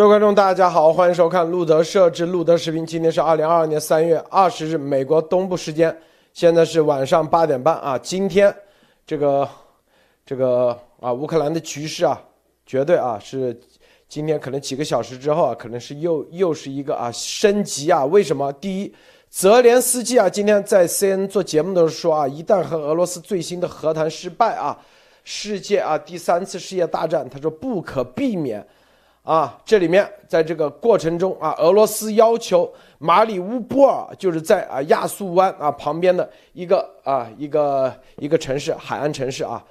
各位观众，大家好，欢迎收看路德设置路德视频。今天是二零二二年三月二十日，美国东部时间，现在是晚上八点半啊。今天这个这个啊，乌克兰的局势啊，绝对啊是今天可能几个小时之后啊，可能是又又是一个啊升级啊。为什么？第一，泽连斯基啊，今天在 CN 做节目的时候说啊，一旦和俄罗斯最新的和谈失败啊，世界啊第三次世界大战，他说不可避免。啊，这里面在这个过程中啊，俄罗斯要求马里乌波尔就是在啊亚速湾啊旁边的一个啊一个一个城市海岸城市啊，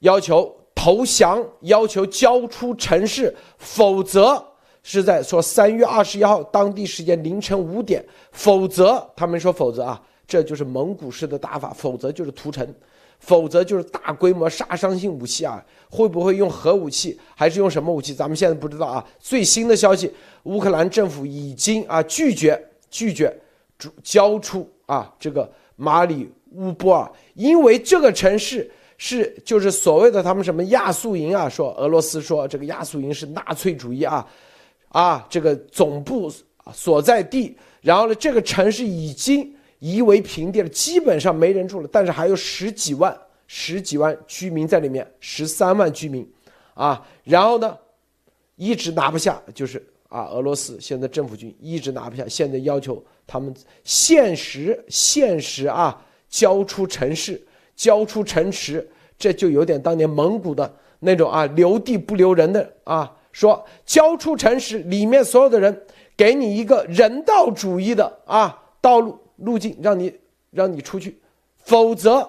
要求投降，要求交出城市，否则是在说三月二十一号当地时间凌晨五点，否则他们说否则啊，这就是蒙古式的打法，否则就是屠城。否则就是大规模杀伤性武器啊！会不会用核武器，还是用什么武器？咱们现在不知道啊。最新的消息，乌克兰政府已经啊拒绝拒绝交出啊这个马里乌波尔，因为这个城市是就是所谓的他们什么亚速营啊，说俄罗斯说这个亚速营是纳粹主义啊啊这个总部所在地，然后呢这个城市已经。夷为平地了，基本上没人住了，但是还有十几万、十几万居民在里面，十三万居民，啊，然后呢，一直拿不下，就是啊，俄罗斯现在政府军一直拿不下，现在要求他们现实、现实啊，交出城市，交出城池，这就有点当年蒙古的那种啊，留地不留人的啊，说交出城池，里面所有的人给你一个人道主义的啊道路。路径让你让你出去，否则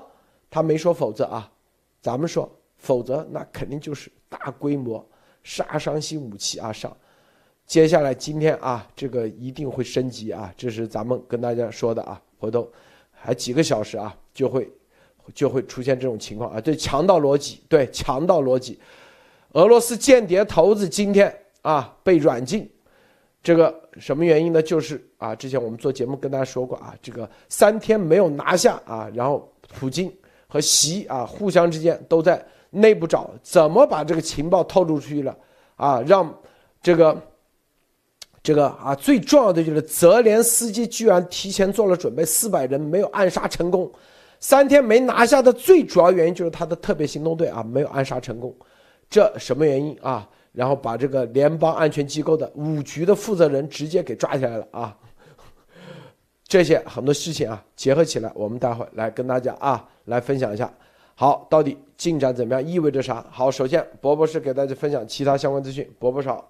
他没说否则啊，咱们说否则那肯定就是大规模杀伤性武器啊上。接下来今天啊，这个一定会升级啊，这是咱们跟大家说的啊，回头还几个小时啊，就会就会出现这种情况啊。对强盗逻辑，对强盗逻辑，俄罗斯间谍头子今天啊被软禁。这个什么原因呢？就是啊，之前我们做节目跟大家说过啊，这个三天没有拿下啊，然后普京和习啊互相之间都在内部找怎么把这个情报透露出去了啊，让这个这个啊最重要的就是泽连斯基居然提前做了准备，四百人没有暗杀成功，三天没拿下的最主要原因就是他的特别行动队啊没有暗杀成功，这什么原因啊？然后把这个联邦安全机构的五局的负责人直接给抓起来了啊！这些很多事情啊，结合起来，我们待会来跟大家啊来分享一下。好，到底进展怎么样？意味着啥？好，首先博博士给大家分享其他相关资讯。博博少。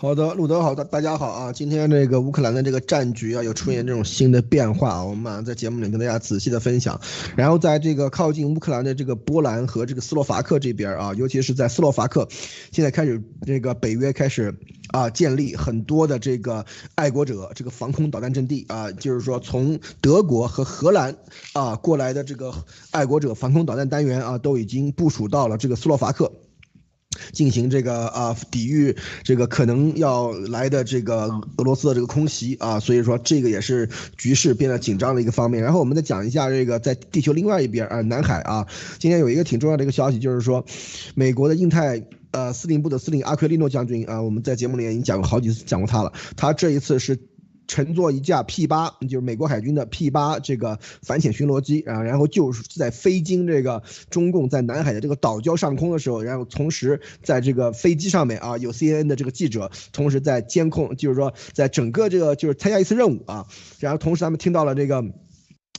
好的，路德好，大大家好啊！今天这个乌克兰的这个战局啊，又出现这种新的变化啊，我们马上在节目里跟大家仔细的分享。然后在这个靠近乌克兰的这个波兰和这个斯洛伐克这边啊，尤其是在斯洛伐克，现在开始这个北约开始啊建立很多的这个爱国者这个防空导弹阵地啊，就是说从德国和荷兰啊过来的这个爱国者防空导弹单元啊，都已经部署到了这个斯洛伐克。进行这个啊，抵御这个可能要来的这个俄罗斯的这个空袭啊，所以说这个也是局势变得紧张的一个方面。然后我们再讲一下这个在地球另外一边啊，南海啊，今天有一个挺重要的一个消息，就是说美国的印太呃司令部的司令阿奎利诺将军啊，我们在节目里已经讲过好几次讲过他了，他这一次是。乘坐一架 P 八，就是美国海军的 P 八这个反潜巡逻机啊，然后就是在飞经这个中共在南海的这个岛礁上空的时候，然后同时在这个飞机上面啊，有 CNN 的这个记者，同时在监控，就是说在整个这个就是参加一次任务啊，然后同时他们听到了这个。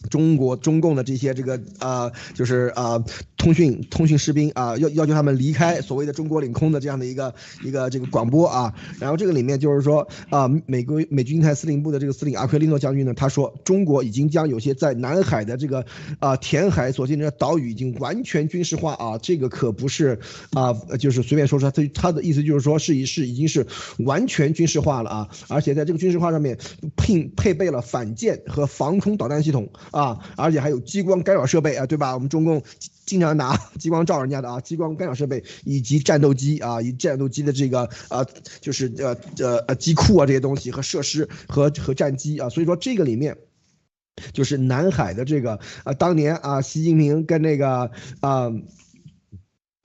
中国中共的这些这个啊，就是啊，通讯通讯士兵啊，要要求他们离开所谓的中国领空的这样的一个一个这个广播啊。然后这个里面就是说啊，美国美军台司令部的这个司令阿奎利诺将军呢，他说中国已经将有些在南海的这个啊填海所建的岛屿已经完全军事化啊，这个可不是啊，就是随便说说，他他的意思就是说是已是已经是完全军事化了啊，而且在这个军事化上面配配备了反舰和防空导弹系统。啊，而且还有激光干扰设备啊，对吧？我们中共经常拿 激光照人家的啊，激光干扰设备以及战斗机啊，以战斗机的这个呃，就是呃呃呃机库啊这些东西和设施和和战机啊，所以说这个里面就是南海的这个啊，当年啊，习近平跟那个啊。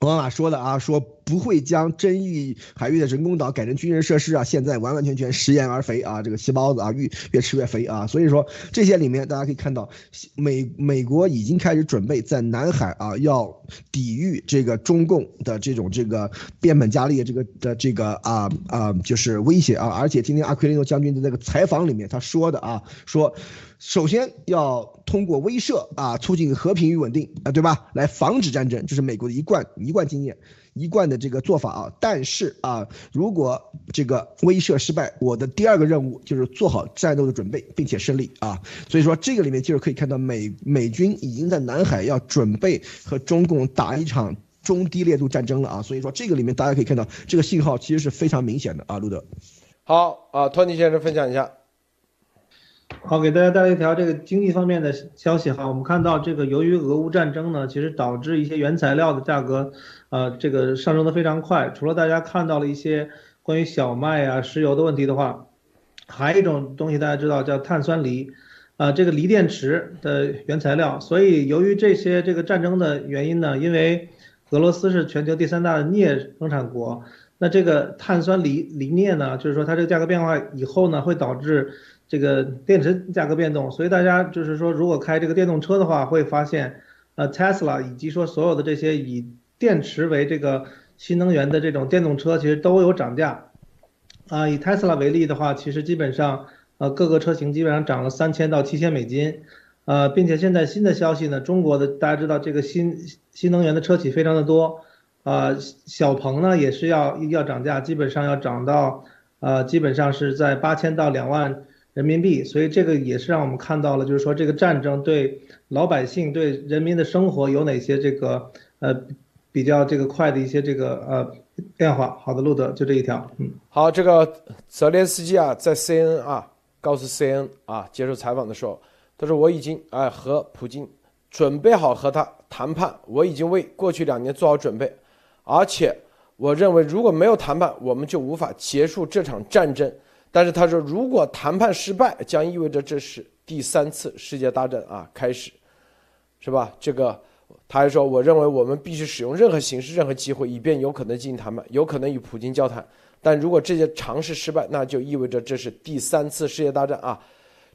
奥巴马说的啊，说不会将争议海域的人工岛改成军事设施啊，现在完完全全食言而肥啊，这个细包子啊越越吃越肥啊，所以说这些里面大家可以看到，美美国已经开始准备在南海啊要抵御这个中共的这种这个变本加厉这个的这个啊啊就是威胁啊，而且今天阿奎利诺将军的那个采访里面他说的啊说。首先要通过威慑啊，促进和平与稳定啊，对吧？来防止战争，这是美国的一贯一贯经验，一贯的这个做法啊。但是啊，如果这个威慑失败，我的第二个任务就是做好战斗的准备，并且胜利啊。所以说，这个里面就是可以看到美美军已经在南海要准备和中共打一场中低烈度战争了啊。所以说，这个里面大家可以看到这个信号其实是非常明显的啊。路德，好啊，托尼先生分享一下。好，给大家带来一条这个经济方面的消息哈。我们看到这个由于俄乌战争呢，其实导致一些原材料的价格，呃，这个上升的非常快。除了大家看到了一些关于小麦啊、石油的问题的话，还有一种东西大家知道叫碳酸锂，啊，这个锂电池的原材料。所以由于这些这个战争的原因呢，因为俄罗斯是全球第三大的镍生产国，那这个碳酸锂锂镍呢，就是说它这个价格变化以后呢，会导致。这个电池价格变动，所以大家就是说，如果开这个电动车的话，会发现，呃，Tesla 以及说所有的这些以电池为这个新能源的这种电动车，其实都有涨价。啊，以 Tesla 为例的话，其实基本上，呃，各个车型基本上涨了三千到七千美金。呃，并且现在新的消息呢，中国的大家知道这个新新能源的车企非常的多，啊，小鹏呢也是要要涨价，基本上要涨到，呃，基本上是在八千到两万。人民币，所以这个也是让我们看到了，就是说这个战争对老百姓、对人民的生活有哪些这个呃比较这个快的一些这个呃变化。好的，路德就这一条，嗯，好，这个泽连斯基啊，在 CNN 啊告诉 CNN 啊接受采访的时候，他说我已经哎和普京准备好和他谈判，我已经为过去两年做好准备，而且我认为如果没有谈判，我们就无法结束这场战争。但是他说，如果谈判失败，将意味着这是第三次世界大战啊开始，是吧？这个他还说，我认为我们必须使用任何形式、任何机会，以便有可能进行谈判，有可能与普京交谈。但如果这些尝试失败，那就意味着这是第三次世界大战啊！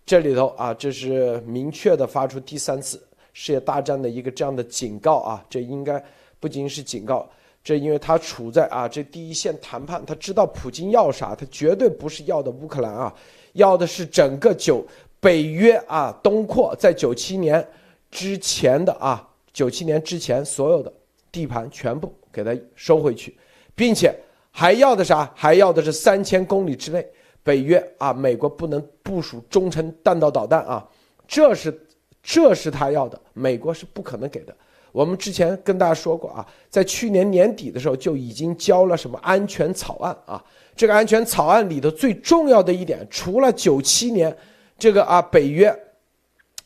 这里头啊，这是明确的发出第三次世界大战的一个这样的警告啊！这应该不仅是警告。这因为他处在啊这第一线谈判，他知道普京要啥，他绝对不是要的乌克兰啊，要的是整个九北约啊东扩，在九七年之前的啊九七年之前所有的地盘全部给他收回去，并且还要的啥？还要的是三千公里之内北约啊美国不能部署中程弹道导弹啊，这是这是他要的，美国是不可能给的。我们之前跟大家说过啊，在去年年底的时候就已经交了什么安全草案啊。这个安全草案里头最重要的一点，除了九七年这个啊北约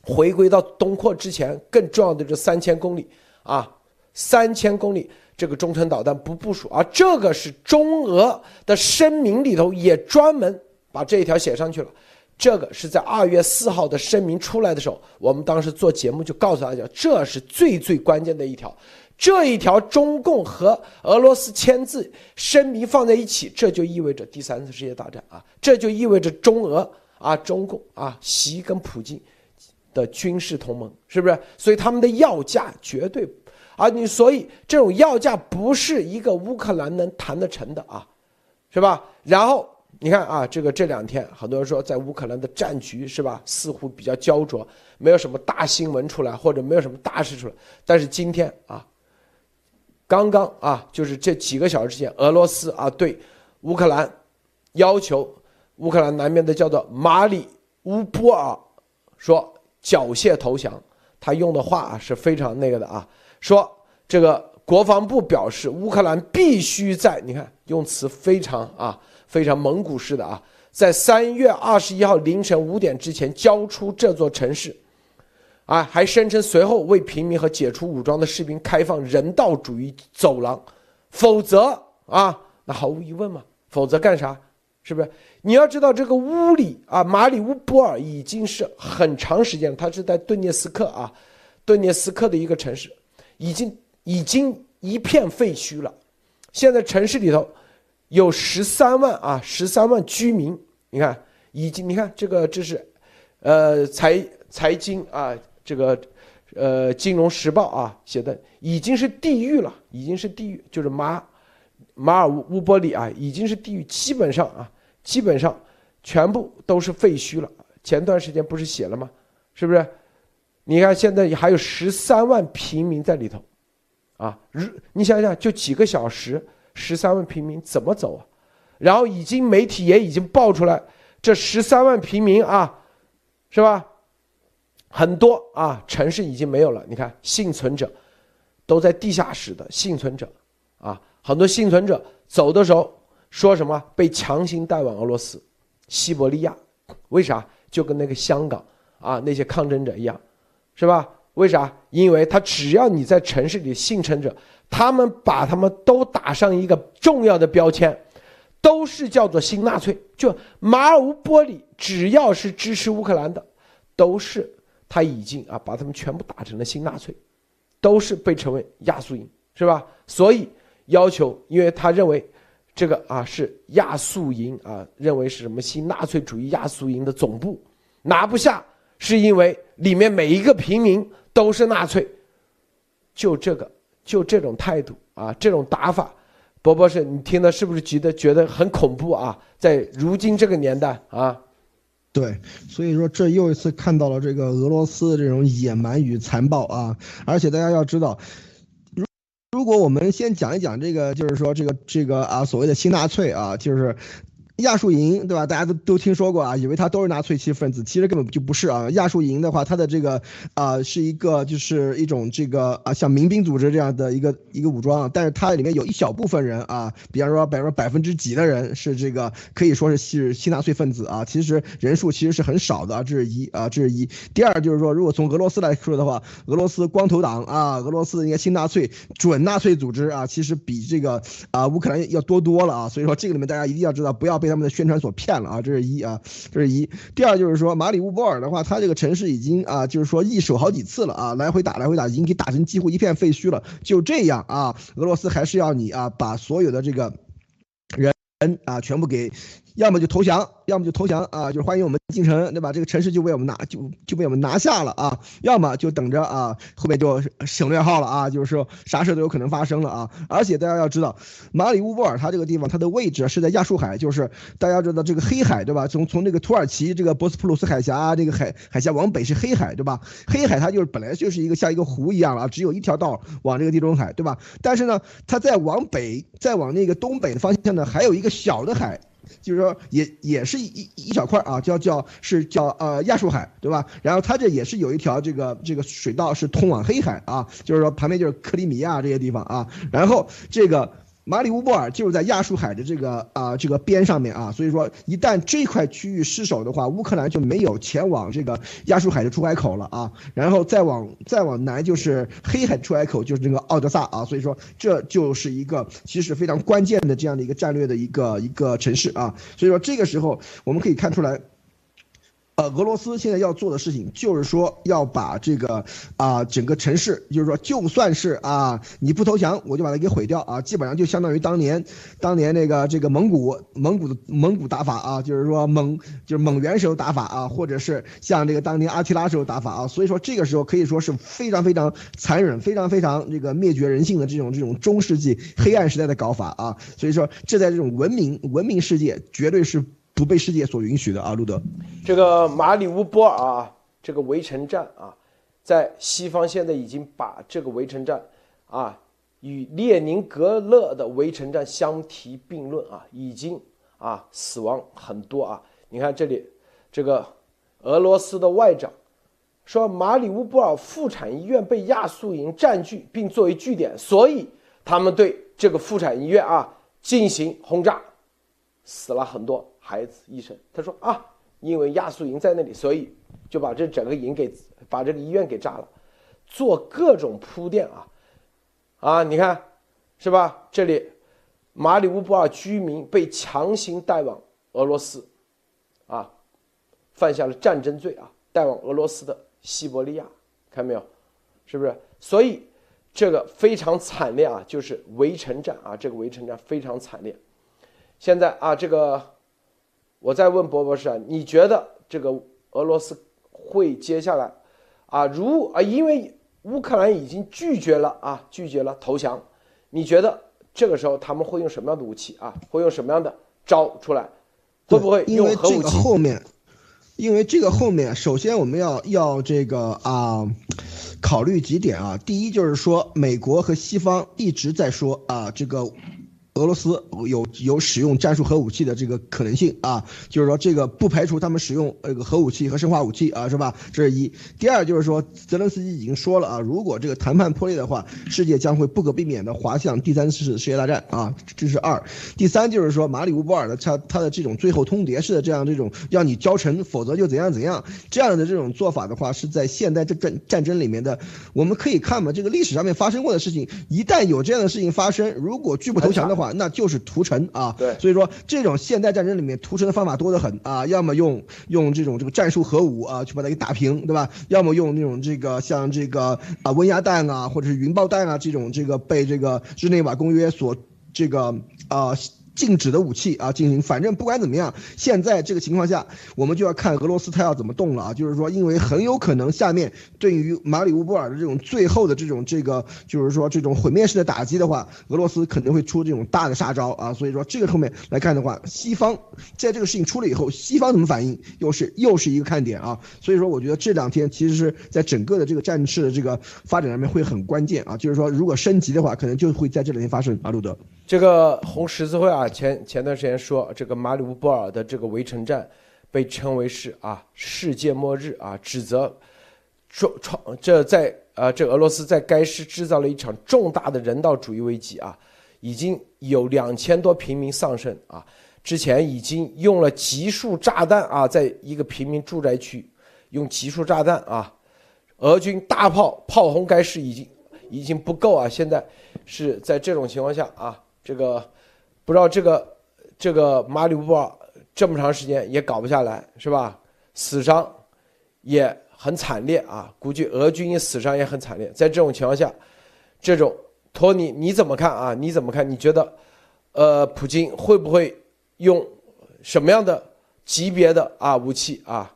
回归到东扩之前，更重要的这三千公里啊，三千公里这个中程导弹不部署，啊这个是中俄的声明里头也专门把这一条写上去了。这个是在二月四号的声明出来的时候，我们当时做节目就告诉大家，这是最最关键的一条。这一条中共和俄罗斯签字声明放在一起，这就意味着第三次世界大战啊！这就意味着中俄啊，中共啊，习跟普京的军事同盟，是不是？所以他们的要价绝对啊，你所以这种要价不是一个乌克兰能谈得成的啊，是吧？然后。你看啊，这个这两天很多人说，在乌克兰的战局是吧，似乎比较焦灼，没有什么大新闻出来，或者没有什么大事出来。但是今天啊，刚刚啊，就是这几个小时之前，俄罗斯啊对乌克兰要求乌克兰南边的叫做马里乌波尔说缴械投降，他用的话啊是非常那个的啊，说这个国防部表示乌克兰必须在，你看用词非常啊。非常蒙古式的啊，在三月二十一号凌晨五点之前交出这座城市，啊，还声称随后为平民和解除武装的士兵开放人道主义走廊，否则啊，那毫无疑问嘛，否则干啥？是不是？你要知道这个乌里啊，马里乌波尔已经是很长时间，它是在顿涅斯克啊，顿涅斯克的一个城市，已经已经一片废墟了。现在城市里头有十三万啊，十三万居民，你看已经，你看这个这是，呃，财财经啊，这个。呃，《金融时报》啊写的已经是地狱了，已经是地狱，就是马马尔乌波里啊，已经是地狱，基本上啊，基本上全部都是废墟了。前段时间不是写了吗？是不是？你看现在还有十三万平民在里头，啊，如你想想，就几个小时，十三万平民怎么走啊？然后已经媒体也已经爆出来，这十三万平民啊，是吧？很多啊，城市已经没有了。你看，幸存者都在地下室的幸存者啊，很多幸存者走的时候说什么被强行带往俄罗斯、西伯利亚？为啥？就跟那个香港啊那些抗争者一样，是吧？为啥？因为他只要你在城市里幸存者，他们把他们都打上一个重要的标签，都是叫做新纳粹。就马尔乌波里，只要是支持乌克兰的，都是。他已经啊把他们全部打成了新纳粹，都是被称为亚速营，是吧？所以要求，因为他认为这个啊是亚速营啊，认为是什么新纳粹主义亚速营的总部，拿不下，是因为里面每一个平民都是纳粹，就这个就这种态度啊，这种打法，博博士，你听的是不是觉得觉得很恐怖啊？在如今这个年代啊。对，所以说这又一次看到了这个俄罗斯的这种野蛮与残暴啊！而且大家要知道，如如果我们先讲一讲这个，就是说这个这个啊所谓的新纳粹啊，就是。亚述营，对吧？大家都都听说过啊，以为他都是纳粹其分子，其实根本就不是啊。亚述营的话，它的这个啊是一个就是一种这个啊像民兵组织这样的一个一个武装，但是它里面有一小部分人啊，比方说百分百分之几的人是这个可以说是是新纳粹分子啊，其实人数其实是很少的啊，这是一啊这是一。第二就是说，如果从俄罗斯来说的话，俄罗斯光头党啊，俄罗斯应该新纳粹准纳粹组织啊，其实比这个啊乌克兰要多多了啊。所以说这个里面大家一定要知道，不要被。他们的宣传所骗了啊，这是一啊，这是一。第二就是说，马里乌波尔的话，它这个城市已经啊，就是说易手好几次了啊，来回打来回打，已经给打成几乎一片废墟了。就这样啊，俄罗斯还是要你啊，把所有的这个人啊，全部给。要么就投降，要么就投降啊，就是欢迎我们进城，对吧？这个城市就被我们拿，就就被我们拿下了啊。要么就等着啊，后面就省略号了啊，就是说啥事都有可能发生了啊。而且大家要知道，马里乌波尔它这个地方，它的位置是在亚速海，就是大家知道这个黑海，对吧？从从这个土耳其这个博斯普鲁斯海峡这个海海峡往北是黑海，对吧？黑海它就是本来就是一个像一个湖一样啊，只有一条道往这个地中海，对吧？但是呢，它再往北，再往那个东北的方向呢，还有一个小的海。就是说，也也是一一小块啊，叫叫是叫呃亚述海，对吧？然后它这也是有一条这个这个水道是通往黑海啊，就是说旁边就是克里米亚这些地方啊，然后这个。马里乌波尔就是在亚速海的这个啊这个边上面啊，所以说一旦这块区域失守的话，乌克兰就没有前往这个亚速海的出海口了啊，然后再往再往南就是黑海出海口，就是这个奥德萨啊，所以说这就是一个其实非常关键的这样的一个战略的一个一个城市啊，所以说这个时候我们可以看出来。呃，俄罗斯现在要做的事情就是说要把这个啊整个城市，就是说就算是啊你不投降，我就把它给毁掉啊，基本上就相当于当年当年那个这个蒙古蒙古的蒙古打法啊，就是说蒙就是蒙元时候打法啊，或者是像这个当年阿提拉时候打法啊，所以说这个时候可以说是非常非常残忍、非常非常这个灭绝人性的这种这种中世纪黑暗时代的搞法啊，所以说这在这种文明文明世界绝对是。不被世界所允许的啊，路德，这个马里乌波尔啊，这个围城战啊，在西方现在已经把这个围城战啊与列宁格勒的围城战相提并论啊，已经啊死亡很多啊。你看这里，这个俄罗斯的外长说，马里乌波尔妇产医院被亚速营占据并作为据点，所以他们对这个妇产医院啊进行轰炸，死了很多。孩子医生他说啊，因为亚速营在那里，所以就把这整个营给把这个医院给炸了，做各种铺垫啊啊！你看是吧？这里马里乌波尔居民被强行带往俄罗斯啊，犯下了战争罪啊，带往俄罗斯的西伯利亚，看到没有？是不是？所以这个非常惨烈啊，就是围城战啊，这个围城战非常惨烈。现在啊，这个我再问博博士啊，你觉得这个俄罗斯会接下来啊，如啊，因为乌克兰已经拒绝了啊，拒绝了投降，你觉得这个时候他们会用什么样的武器啊？会用什么样的招出来？会不会用核武器？后面，因为这个后面，首先我们要要这个啊，考虑几点啊。第一就是说，美国和西方一直在说啊，这个。俄罗斯有有使用战术核武器的这个可能性啊，就是说这个不排除他们使用这个核武器和生化武器啊，是吧？这是一。第二就是说，泽连斯基已经说了啊，如果这个谈判破裂的话，世界将会不可避免的滑向第三次世界大战啊，这是二。第三就是说，马里乌波尔的他他的这种最后通牒式的这样这种要你交城，否则就怎样怎样这样的这种做法的话，是在现代这战战争里面的，我们可以看嘛，这个历史上面发生过的事情，一旦有这样的事情发生，如果拒不投降的话。那就是屠城啊，对，所以说这种现代战争里面屠城的方法多得很啊，要么用用这种这个战术核武啊去把它给打平，对吧？要么用那种这个像这个啊温压弹啊，或者是云爆弹啊这种这个被这个日内瓦公约所这个啊。禁止的武器啊，进行，反正不管怎么样，现在这个情况下，我们就要看俄罗斯他要怎么动了啊。就是说，因为很有可能下面对于马里乌波尔的这种最后的这种这个，就是说这种毁灭式的打击的话，俄罗斯肯定会出这种大的杀招啊。所以说，这个后面来看的话，西方在这个事情出了以后，西方怎么反应，又是又是一个看点啊。所以说，我觉得这两天其实是在整个的这个战事的这个发展上面会很关键啊。就是说，如果升级的话，可能就会在这两天发生啊，路德。这个红十字会啊，前前段时间说这个马里乌波尔的这个围城战，被称为是啊世界末日啊，指责创创这在呃这俄罗斯在该市制造了一场重大的人道主义危机啊，已经有两千多平民丧生啊，之前已经用了集束炸弹啊，在一个平民住宅区用集束炸弹啊，俄军大炮炮轰该市已经已经不够啊，现在是在这种情况下啊。这个不知道这个这个马里乌波尔这么长时间也搞不下来是吧？死伤也很惨烈啊，估计俄军死伤也很惨烈。在这种情况下，这种托尼你怎么看啊？你怎么看？你觉得呃，普京会不会用什么样的级别的啊武器啊？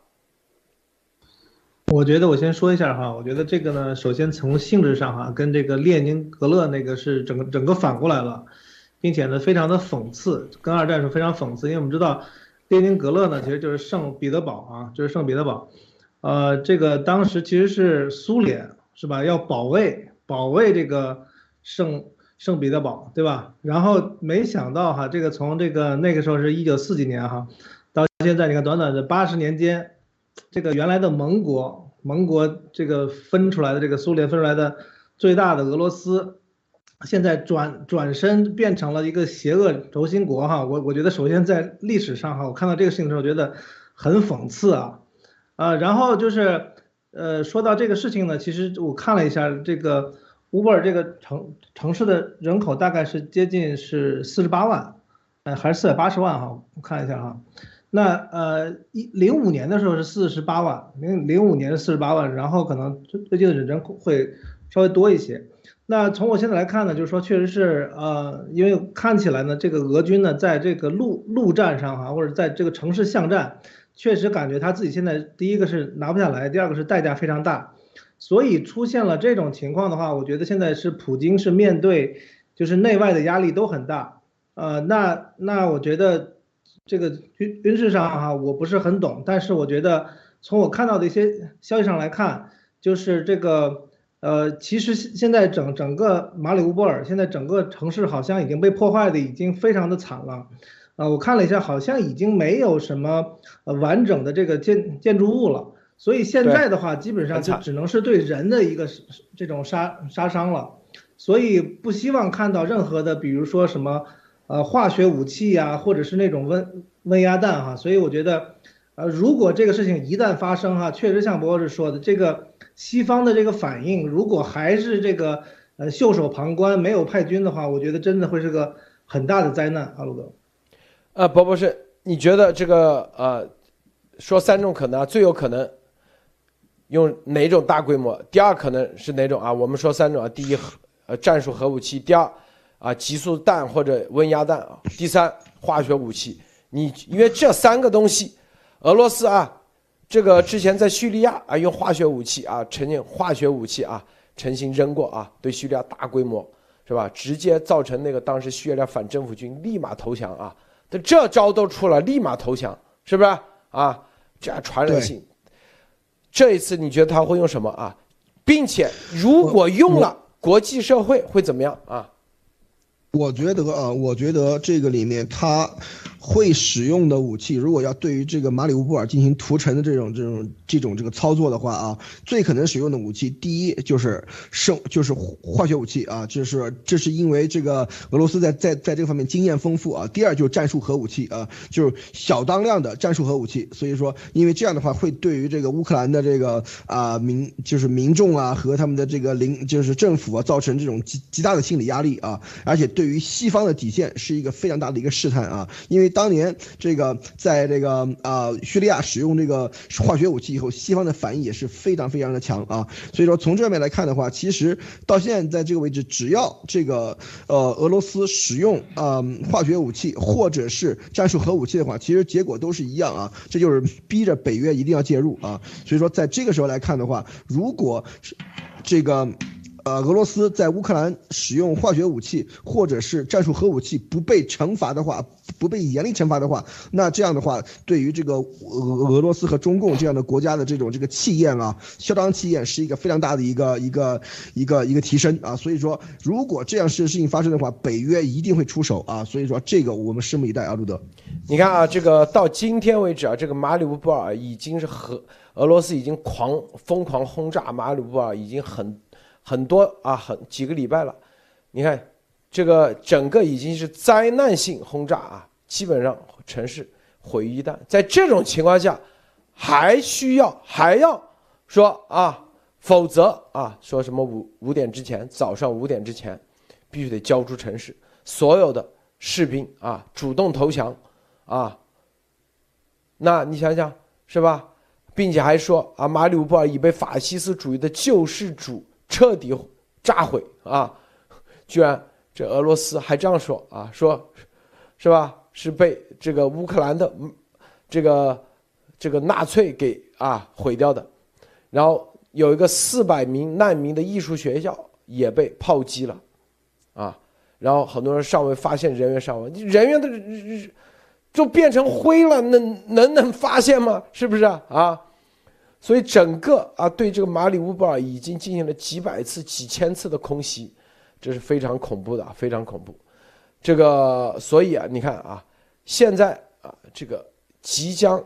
我觉得我先说一下哈，我觉得这个呢，首先从性质上哈，跟这个列宁格勒那个是整个整个反过来了。并且呢，非常的讽刺，跟二战是非常讽刺，因为我们知道，列宁格勒呢，其实就是圣彼得堡啊，就是圣彼得堡，呃，这个当时其实是苏联是吧？要保卫保卫这个圣圣彼得堡，对吧？然后没想到哈，这个从这个那个时候是一九四几年哈，到现在你看短短的八十年间，这个原来的盟国盟国这个分出来的这个苏联分出来的最大的俄罗斯。现在转转身变成了一个邪恶轴心国哈，我我觉得首先在历史上哈，我看到这个事情的时候觉得很讽刺啊，啊，然后就是呃说到这个事情呢，其实我看了一下这个乌波尔这个城城市的人口大概是接近是四十八万，呃还是四百八十万哈，我看一下哈，那呃一零五年的时候是四十八万，零零五年是四十八万，然后可能最最近的人口会稍微多一些。那从我现在来看呢，就是说，确实是，呃，因为看起来呢，这个俄军呢，在这个陆陆战上哈，或者在这个城市巷战，确实感觉他自己现在第一个是拿不下来，第二个是代价非常大，所以出现了这种情况的话，我觉得现在是普京是面对就是内外的压力都很大，呃，那那我觉得这个军军事上哈，我不是很懂，但是我觉得从我看到的一些消息上来看，就是这个。呃，其实现在整整个马里乌波尔，现在整个城市好像已经被破坏的已经非常的惨了，呃，我看了一下，好像已经没有什么呃完整的这个建建筑物了，所以现在的话，基本上就只能是对人的一个这种杀杀伤了，所以不希望看到任何的，比如说什么呃化学武器呀，或者是那种温温压弹哈，所以我觉得，呃，如果这个事情一旦发生哈，确实像博士说的这个。西方的这个反应，如果还是这个呃袖手旁观，没有派军的话，我觉得真的会是个很大的灾难。阿鲁德，呃，博博士，你觉得这个呃，说三种可能啊，最有可能用哪种大规模？第二可能是哪种啊？我们说三种啊，第一呃战术核武器，第二啊极速弹或者温压弹啊，第三化学武器。你因为这三个东西，俄罗斯啊，这个之前在叙利亚啊用化学武器啊，曾经化学武器啊，成型扔过啊，对叙利亚大规模是吧？直接造成那个当时叙利亚反政府军立马投降啊，这这招都出了，立马投降，是不是啊？这样传染性，这一次你觉得他会用什么啊？并且如果用了，国际社会会怎么样啊？我觉得啊，我觉得这个里面他。会使用的武器，如果要对于这个马里乌波尔进行屠城的这种这种这种这个操作的话啊，最可能使用的武器，第一就是生就是化学武器啊，就是这是因为这个俄罗斯在在在这个方面经验丰富啊。第二就是战术核武器啊，就是小当量的战术核武器。所以说，因为这样的话会对于这个乌克兰的这个啊民就是民众啊和他们的这个领就是政府啊造成这种极极大的心理压力啊，而且对于西方的底线是一个非常大的一个试探啊，因为。当年这个在这个啊叙利亚使用这个化学武器以后，西方的反应也是非常非常的强啊。所以说从这面来看的话，其实到现在这个位置，只要这个呃俄罗斯使用啊化学武器或者是战术核武器的话，其实结果都是一样啊。这就是逼着北约一定要介入啊。所以说在这个时候来看的话，如果是这个。呃，俄罗斯在乌克兰使用化学武器或者是战术核武器不被惩罚的话，不被严厉惩罚的话，那这样的话，对于这个俄俄罗斯和中共这样的国家的这种这个气焰啊，嚣张气焰是一个非常大的一个一个一个一个提升啊。所以说，如果这样事事情发生的话，北约一定会出手啊。所以说，这个我们拭目以待啊，路德。你看啊，这个到今天为止啊，这个马里乌波尔已经是和俄罗斯已经狂疯狂轰炸马里乌波尔，已经很。很多啊，很几个礼拜了，你看，这个整个已经是灾难性轰炸啊，基本上城市毁于一旦。在这种情况下，还需要还要说啊，否则啊，说什么五五点之前，早上五点之前，必须得交出城市，所有的士兵啊，主动投降啊。那你想想是吧？并且还说啊，马里乌波尔已被法西斯主义的救世主。彻底炸毁啊！居然这俄罗斯还这样说啊，说，是吧？是被这个乌克兰的这个这个纳粹给啊毁掉的。然后有一个四百名难民的艺术学校也被炮击了，啊！然后很多人尚未发现人员伤亡，人员的就变成灰了，能能能发现吗？是不是啊？所以整个啊，对这个马里乌波尔已经进行了几百次、几千次的空袭，这是非常恐怖的，非常恐怖。这个，所以啊，你看啊，现在啊，这个即将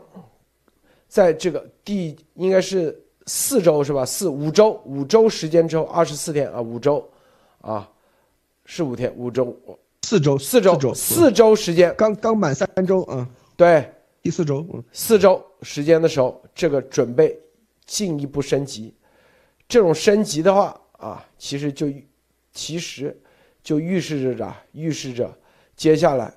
在这个第应该是四周是吧？四五周，五周时间之后，二十四天啊，五周啊，是五天，五周，四周，四周，四周时间，刚刚满三周啊，对，第四周，嗯，四周时间的时候，这个准备。进一步升级，这种升级的话啊，其实就其实就预示着啥预示着接下来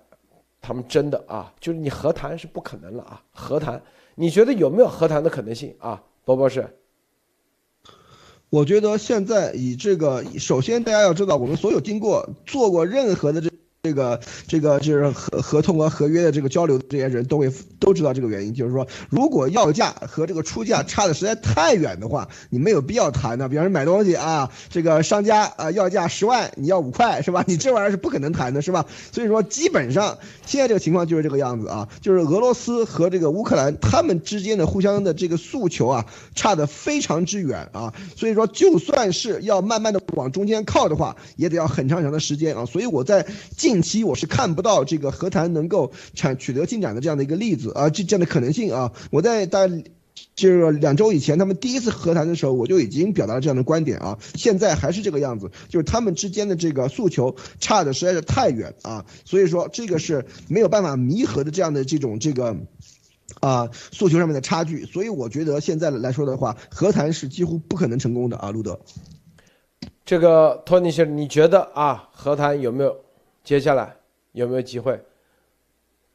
他们真的啊，就是你和谈是不可能了啊。和谈，你觉得有没有和谈的可能性啊，波博士？我觉得现在以这个，首先大家要知道，我们所有经过做过任何的这。这个这个就是合合同和合约的这个交流这些人都会都知道这个原因，就是说，如果要价和这个出价差的实在太远的话，你没有必要谈的。比方说买东西啊，这个商家啊要价十万，你要五块是吧？你这玩意儿是不可能谈的，是吧？所以说，基本上现在这个情况就是这个样子啊，就是俄罗斯和这个乌克兰他们之间的互相的这个诉求啊，差的非常之远啊。所以说，就算是要慢慢的往中间靠的话，也得要很长很长的时间啊。所以我在近。近期我是看不到这个和谈能够产取得进展的这样的一个例子啊，这这样的可能性啊，我在大就是两周以前他们第一次和谈的时候，我就已经表达了这样的观点啊，现在还是这个样子，就是他们之间的这个诉求差的实在是太远啊，所以说这个是没有办法弥合的这样的这种这个啊诉求上面的差距，所以我觉得现在来说的话，和谈是几乎不可能成功的啊，路德。这个托尼先生，你觉得啊，和谈有没有？接下来有没有机会？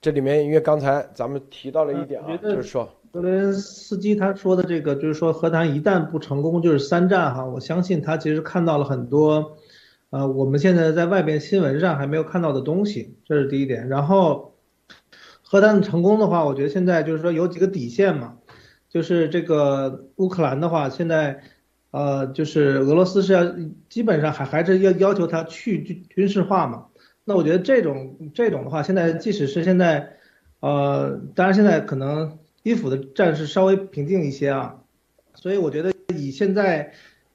这里面因为刚才咱们提到了一点啊，就是说泽连斯基他说的这个，就是说和谈一旦不成功就是三战哈。我相信他其实看到了很多，呃，我们现在在外边新闻上还没有看到的东西，这是第一点。然后，和谈成功的话，我觉得现在就是说有几个底线嘛，就是这个乌克兰的话，现在，呃，就是俄罗斯是要基本上还还是要要求他去军军事化嘛。那我觉得这种这种的话，现在即使是现在，呃，当然现在可能基辅的战事稍微平静一些啊，所以我觉得以现在。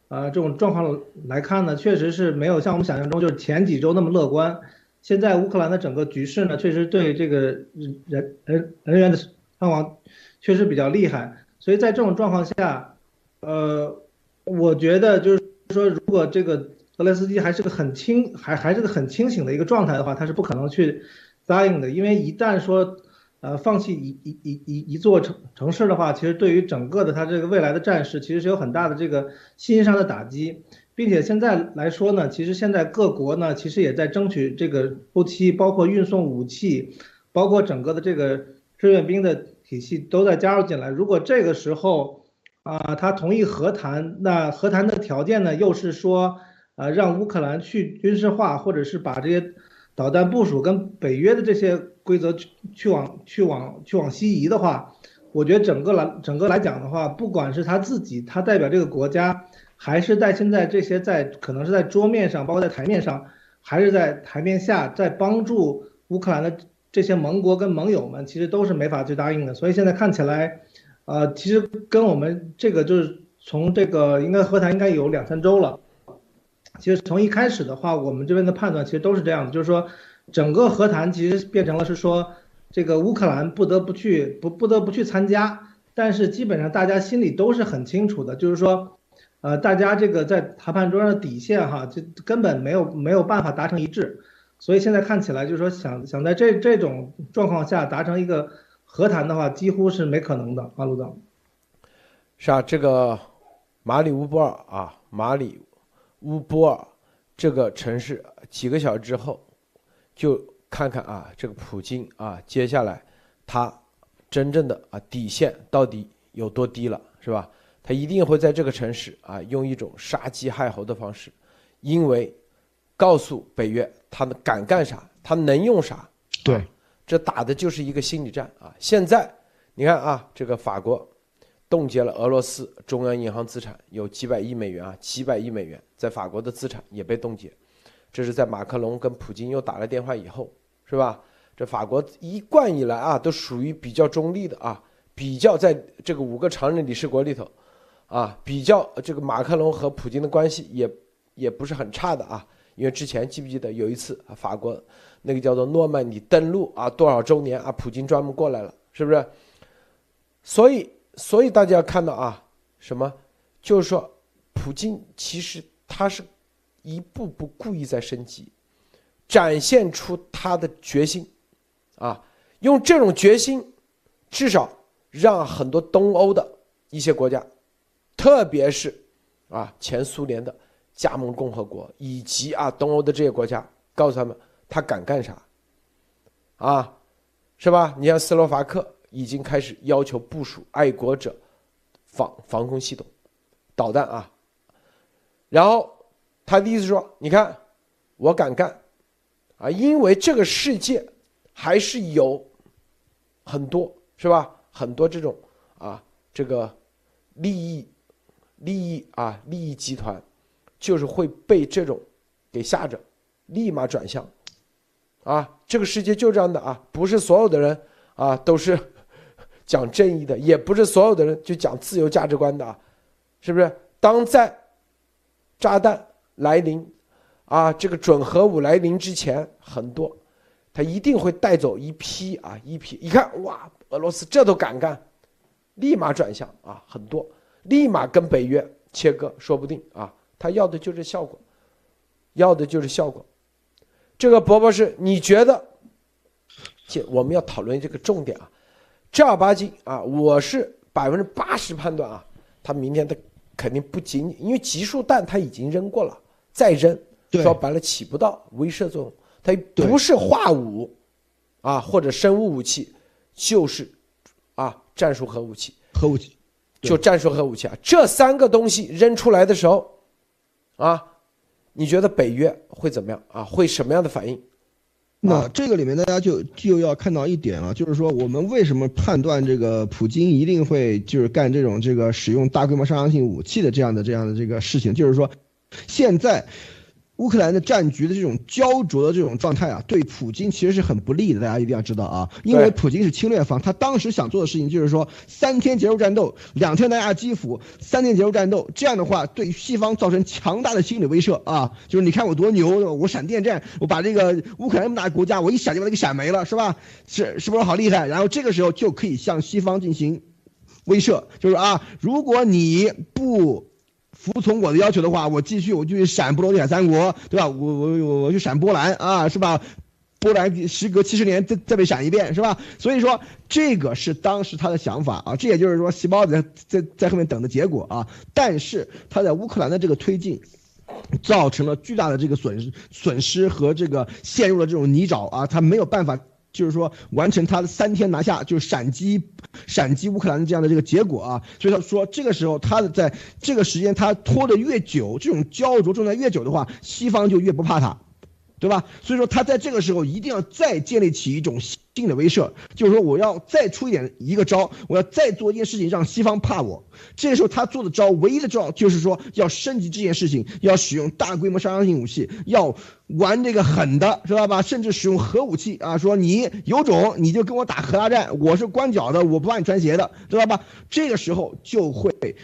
呃，这种状况来看呢，确实是没有像我们想象中就是前几周那么乐观。现在乌克兰的整个局势呢，确实对这个人人人员的伤亡确实比较厉害。所以在这种状况下，呃，我觉得就是说，如果这个泽连斯基还是个很清还还是个很清醒的一个状态的话，他是不可能去答应的，因为一旦说。呃，放弃一一一一一座城城市的话，其实对于整个的他这个未来的战事，其实是有很大的这个信心上的打击，并且现在来说呢，其实现在各国呢，其实也在争取这个后期，包括运送武器，包括整个的这个志愿兵的体系都在加入进来。如果这个时候啊，他同意和谈，那和谈的条件呢，又是说，呃，让乌克兰去军事化，或者是把这些。导弹部署跟北约的这些规则去去往去往去往西移的话，我觉得整个来整个来讲的话，不管是他自己，他代表这个国家，还是在现在这些在可能是在桌面上，包括在台面上，还是在台面下，在帮助乌克兰的这些盟国跟盟友们，其实都是没法去答应的。所以现在看起来，呃，其实跟我们这个就是从这个应该和谈应该有两三周了。其实从一开始的话，我们这边的判断其实都是这样的，就是说，整个和谈其实变成了是说，这个乌克兰不得不去不不得不去参加，但是基本上大家心里都是很清楚的，就是说，呃，大家这个在谈判桌上的底线哈，就根本没有没有办法达成一致，所以现在看起来就是说，想想在这这种状况下达成一个和谈的话，几乎是没可能的啊，陆总。是啊，这个马里乌波尔啊，马里。乌波尔这个城市几个小时之后，就看看啊，这个普京啊，接下来他真正的啊底线到底有多低了，是吧？他一定会在这个城市啊，用一种杀鸡害猴的方式，因为告诉北约他们敢干啥，他能用啥。对，这打的就是一个心理战啊！现在你看啊，这个法国。冻结了俄罗斯中央银行资产有几百亿美元啊，几百亿美元在法国的资产也被冻结，这是在马克龙跟普京又打了电话以后，是吧？这法国一贯以来啊都属于比较中立的啊，比较在这个五个常任理事国里头，啊，比较这个马克龙和普京的关系也也不是很差的啊，因为之前记不记得有一次啊，法国那个叫做诺曼底登陆啊多少周年啊，普京专门过来了，是不是？所以。所以大家要看到啊，什么？就是说，普京其实他是一步步故意在升级，展现出他的决心，啊，用这种决心，至少让很多东欧的一些国家，特别是啊前苏联的加盟共和国以及啊东欧的这些国家，告诉他们他敢干啥，啊，是吧？你像斯洛伐克。已经开始要求部署爱国者防防空系统、导弹啊。然后他的意思说：“你看，我敢干啊，因为这个世界还是有很多是吧？很多这种啊，这个利益、利益啊，利益集团就是会被这种给吓着，立马转向啊。这个世界就这样的啊，不是所有的人啊都是。”讲正义的也不是所有的人就讲自由价值观的啊，是不是？当在炸弹来临啊，这个准核武来临之前，很多他一定会带走一批啊，一批。一看哇，俄罗斯这都敢干，立马转向啊，很多立马跟北约切割，说不定啊，他要的就是效果，要的就是效果。这个伯伯是，你觉得？这我们要讨论这个重点啊。正儿八经啊，我是百分之八十判断啊，他明天他肯定不仅仅因为集束弹他已经扔过了，再扔说白了起不到威慑作用，它不是化武啊或者生物武器，就是啊战术核武器，核武器。就战术核武器啊，这三个东西扔出来的时候啊，你觉得北约会怎么样？啊？会什么样的反应？那这个里面大家就就要看到一点啊，就是说我们为什么判断这个普京一定会就是干这种这个使用大规模杀伤性武器的这样的这样的这个事情，就是说现在。乌克兰的战局的这种焦灼的这种状态啊，对普京其实是很不利的。大家一定要知道啊，因为普京是侵略方，他当时想做的事情就是说，三天结束战斗，两天拿下基辅，三天结束战斗。这样的话，对西方造成强大的心理威慑啊，就是你看我多牛，我闪电战，我把这个乌克兰那么大的国家，我一闪就把它给闪没了，是吧？是是不是好厉害？然后这个时候就可以向西方进行威慑，就是啊，如果你不。服从我的要求的话，我继续，我就去闪波罗的海三国，对吧？我我我我去闪波兰啊，是吧？波兰时隔七十年再再被闪一遍，是吧？所以说这个是当时他的想法啊，这也就是说细胞在在在后面等的结果啊。但是他在乌克兰的这个推进，造成了巨大的这个损失损失和这个陷入了这种泥沼啊，他没有办法。就是说，完成他的三天拿下，就是闪击，闪击乌克兰的这样的这个结果啊。所以他说，这个时候他的在这个时间他拖得越久，这种焦灼状态越久的话，西方就越不怕他。对吧？所以说他在这个时候一定要再建立起一种新的威慑，就是说我要再出一点一个招，我要再做一件事情让西方怕我。这个时候他做的招，唯一的招就是说要升级这件事情，要使用大规模杀伤性武器，要玩这个狠的，知道吧？甚至使用核武器啊！说你有种你就跟我打核大战，我是光脚的，我不怕你穿鞋的，知道吧？这个时候就会。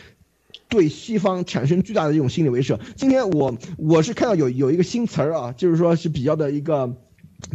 对西方产生巨大的一种心理威慑。今天我我是看到有有一个新词儿啊，就是说是比较的一个，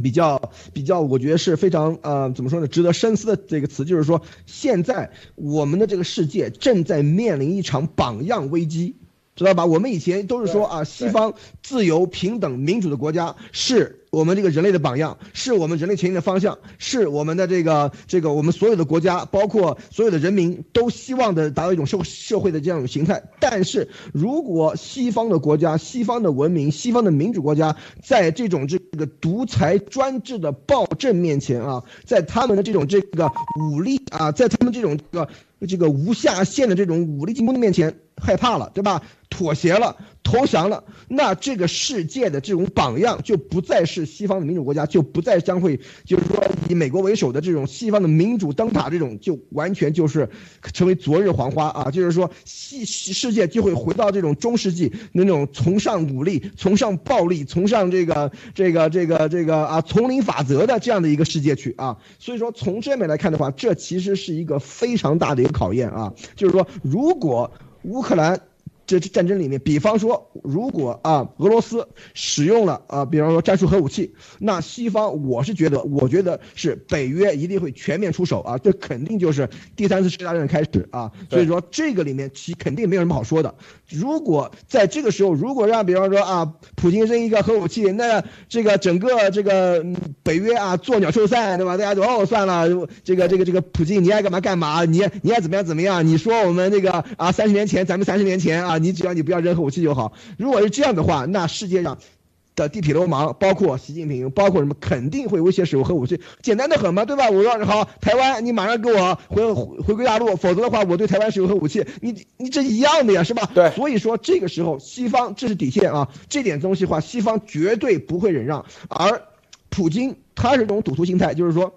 比较比较，我觉得是非常呃怎么说呢，值得深思的这个词，就是说现在我们的这个世界正在面临一场榜样危机。知道吧？我们以前都是说啊，西方自由、平等、民主的国家是我们这个人类的榜样，是我们人类前进的方向，是我们的这个这个我们所有的国家，包括所有的人民都希望的达到一种社社会的这样一种形态。但是如果西方的国家、西方的文明、西方的民主国家在这种这个独裁专制的暴政面前啊，在他们的这种这个武力啊，在他们这种这个这个无下限的这种武力进攻的面前。害怕了，对吧？妥协了，投降了，那这个世界的这种榜样就不再是西方的民主国家，就不再将会，就是说以美国为首的这种西方的民主灯塔，这种就完全就是成为昨日黄花啊！就是说西世界就会回到这种中世纪那种崇尚武力、崇尚暴力、崇尚这个这个这个这个啊丛林法则的这样的一个世界去啊！所以说从这面来看的话，这其实是一个非常大的考验啊！就是说如果乌克兰。这战争里面，比方说，如果啊，俄罗斯使用了啊，比方说战术核武器，那西方，我是觉得，我觉得是北约一定会全面出手啊，这肯定就是第三次世界大战开始啊，所以说这个里面其肯定没有什么好说的。如果在这个时候，如果让比方说啊，普京扔一个核武器，那这个整个这个北约啊，做鸟兽散，对吧？大家都哦，算了，这个这个这个普京，你爱干嘛干嘛，你你爱怎么样怎么样？你说我们这个啊，三十年前，咱们三十年前啊。你只要你不要扔核武器就好。如果是这样的话，那世界上的地痞流氓，包括习近平，包括什么，肯定会威胁使用核武器。简单的很嘛，对吧？我说好，台湾，你马上给我回回归大陆，否则的话，我对台湾使用核武器。你你这一样的呀，是吧？对。所以说这个时候，西方这是底线啊，这点东西的话，西方绝对不会忍让。而普京他是这种赌徒心态，就是说。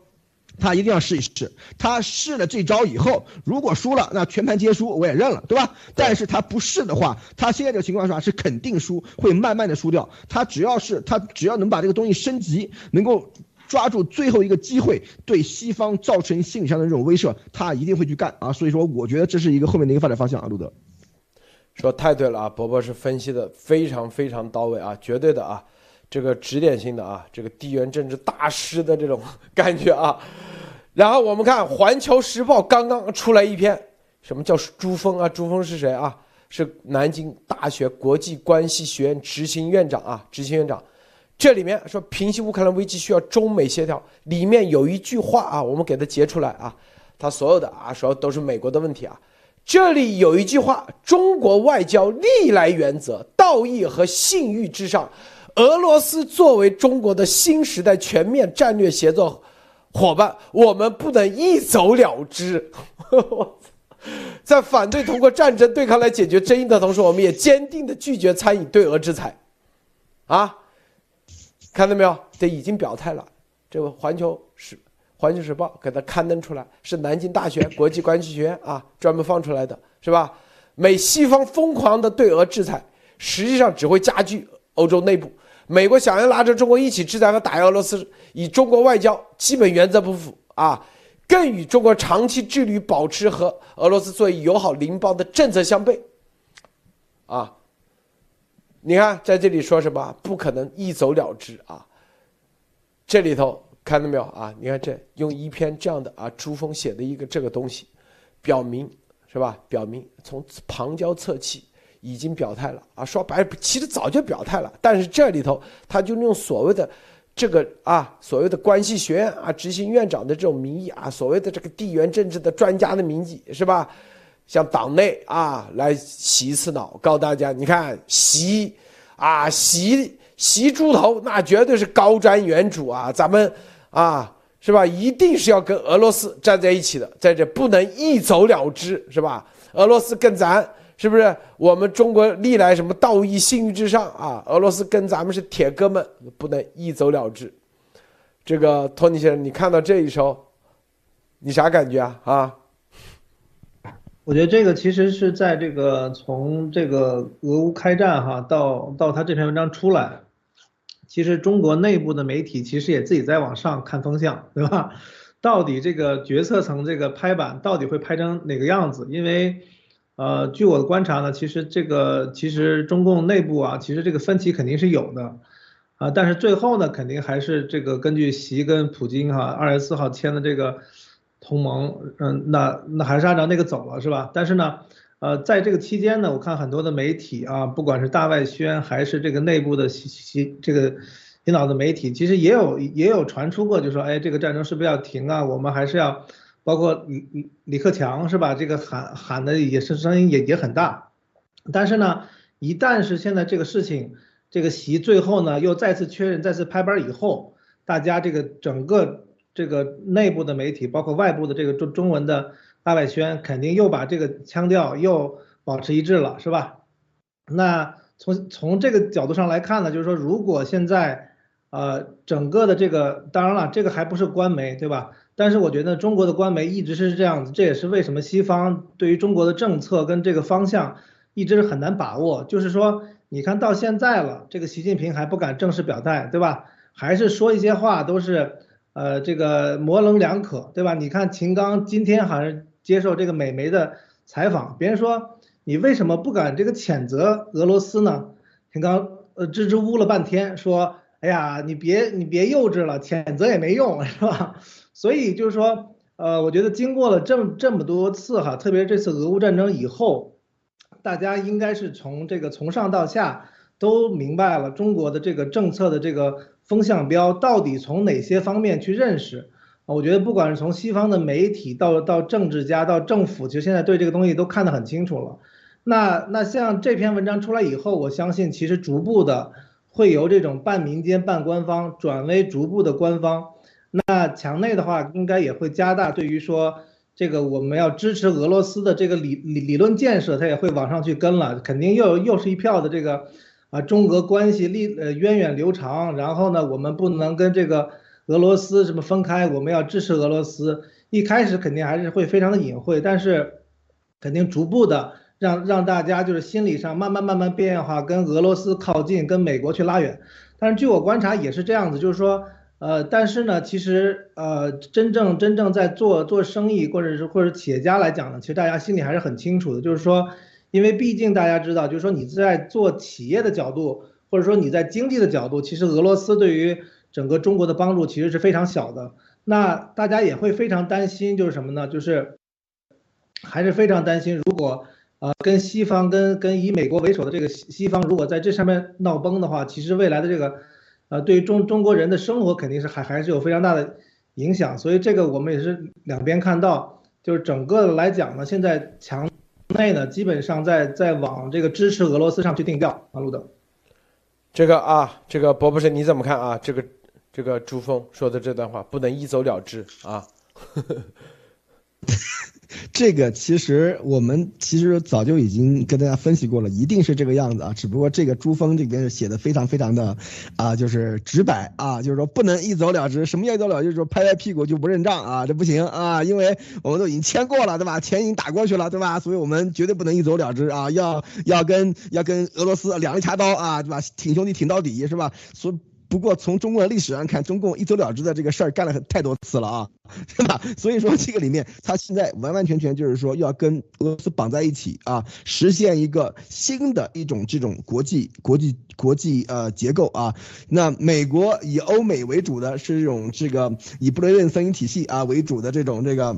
他一定要试一试，他试了这招以后，如果输了，那全盘皆输，我也认了，对吧？但是他不试的话，他现在这个情况下是肯定输，会慢慢的输掉。他只要是他只要能把这个东西升级，能够抓住最后一个机会，对西方造成心理上的这种威慑，他一定会去干啊。所以说，我觉得这是一个后面的一个发展方向啊，路德。说太对了啊，伯伯是分析的非常非常到位啊，绝对的啊。这个指点性的啊，这个地缘政治大师的这种 感觉啊，然后我们看《环球时报》刚刚出来一篇，什么叫朱峰啊？朱峰是谁啊？是南京大学国际关系学院执行院长啊，执行院长。这里面说平息乌克兰危机需要中美协调，里面有一句话啊，我们给它截出来啊，他所有的啊说都是美国的问题啊。这里有一句话：中国外交历来原则，道义和信誉至上。俄罗斯作为中国的新时代全面战略协作伙伴，我们不能一走了之。在反对通过战争对抗来解决争议的同时，我们也坚定的拒绝参与对俄制裁。啊，看到没有？这已经表态了。这个《环球时环球时报》给他刊登出来，是南京大学国际关系学院啊专门放出来的，是吧？美西方疯狂的对俄制裁，实际上只会加剧欧洲内部。美国想要拉着中国一起制裁和打压俄罗斯，与中国外交基本原则不符啊，更与中国长期致力于保持和俄罗斯作为友好邻邦的政策相悖。啊，你看在这里说什么？不可能一走了之啊！这里头看到没有啊？你看这用一篇这样的啊，朱峰写的一个这个东西，表明是吧？表明从旁敲侧击。已经表态了啊，说白其实早就表态了，但是这里头他就用所谓的这个啊，所谓的关系学院啊，执行院长的这种名义啊，所谓的这个地缘政治的专家的名义是吧？向党内啊来洗一次脑，告诉大家，你看洗啊洗洗猪头，那绝对是高瞻远瞩啊，咱们啊是吧？一定是要跟俄罗斯站在一起的，在这不能一走了之，是吧？俄罗斯跟咱。是不是我们中国历来什么道义信誉至上啊？俄罗斯跟咱们是铁哥们，不能一走了之。这个托尼先生，你看到这一手，你啥感觉啊？啊？我觉得这个其实是在这个从这个俄乌开战哈到到他这篇文章出来，其实中国内部的媒体其实也自己在往上看风向，对吧？到底这个决策层这个拍板到底会拍成哪个样子？因为。呃，据我的观察呢，其实这个其实中共内部啊，其实这个分歧肯定是有的，啊，但是最后呢，肯定还是这个根据习跟普京哈二月四号签的这个同盟，嗯，那那还是按照那个走了是吧？但是呢，呃，在这个期间呢，我看很多的媒体啊，不管是大外宣还是这个内部的习习这个领导的媒体，其实也有也有传出过，就说哎，这个战争是不是要停啊？我们还是要。包括李李李克强是吧？这个喊喊的也是声音也也很大，但是呢，一旦是现在这个事情，这个习最后呢又再次确认、再次拍板以后，大家这个整个这个内部的媒体，包括外部的这个中中文的大外宣，肯定又把这个腔调又保持一致了，是吧？那从从这个角度上来看呢，就是说，如果现在呃整个的这个，当然了，这个还不是官媒，对吧？但是我觉得中国的官媒一直是这样子，这也是为什么西方对于中国的政策跟这个方向一直是很难把握。就是说，你看到现在了，这个习近平还不敢正式表态，对吧？还是说一些话都是，呃，这个模棱两可，对吧？你看秦刚今天好像接受这个美媒的采访，别人说你为什么不敢这个谴责俄罗斯呢？秦刚呃支支吾吾了半天，说，哎呀，你别你别幼稚了，谴责也没用，是吧？所以就是说，呃，我觉得经过了这么这么多次哈，特别是这次俄乌战争以后，大家应该是从这个从上到下都明白了中国的这个政策的这个风向标到底从哪些方面去认识。我觉得不管是从西方的媒体到到政治家到政府，其实现在对这个东西都看得很清楚了。那那像这篇文章出来以后，我相信其实逐步的会由这种半民间半官方转为逐步的官方。那墙内的话，应该也会加大对于说这个我们要支持俄罗斯的这个理理理论建设，它也会往上去跟了，肯定又又是一票的这个啊中俄关系历呃源远流长，然后呢，我们不能跟这个俄罗斯什么分开，我们要支持俄罗斯。一开始肯定还是会非常的隐晦，但是肯定逐步的让让大家就是心理上慢慢慢慢变化，跟俄罗斯靠近，跟美国去拉远。但是据我观察也是这样子，就是说。呃，但是呢，其实呃，真正真正在做做生意，或者是或者企业家来讲呢，其实大家心里还是很清楚的，就是说，因为毕竟大家知道，就是说你在做企业的角度，或者说你在经济的角度，其实俄罗斯对于整个中国的帮助其实是非常小的。那大家也会非常担心，就是什么呢？就是还是非常担心，如果呃跟西方跟跟以美国为首的这个西西方，如果在这上面闹崩的话，其实未来的这个。呃，对于中中国人的生活肯定是还还是有非常大的影响，所以这个我们也是两边看到，就是整个来讲呢，现在墙内呢基本上在在往这个支持俄罗斯上去定调啊，路德，这个啊，这个博博士你怎么看啊？这个这个朱峰说的这段话不能一走了之啊。这个其实我们其实早就已经跟大家分析过了，一定是这个样子啊。只不过这个朱峰这边写的非常非常的，啊，就是直白啊，就是说不能一走了之。什么叫一走了？就是说拍拍屁股就不认账啊，这不行啊，因为我们都已经签过了，对吧？钱已经打过去了，对吧？所以我们绝对不能一走了之啊，要要跟要跟俄罗斯两肋插刀啊，对吧？挺兄弟挺到底，是吧？所不过从中国的历史上看，中共一走了之的这个事儿干了很太多次了啊，对吧？所以说这个里面，他现在完完全全就是说要跟俄罗斯绑在一起啊，实现一个新的一种这种国际国际国际呃结构啊。那美国以欧美为主的是这种这个以布雷顿森林体系啊为主的这种这个。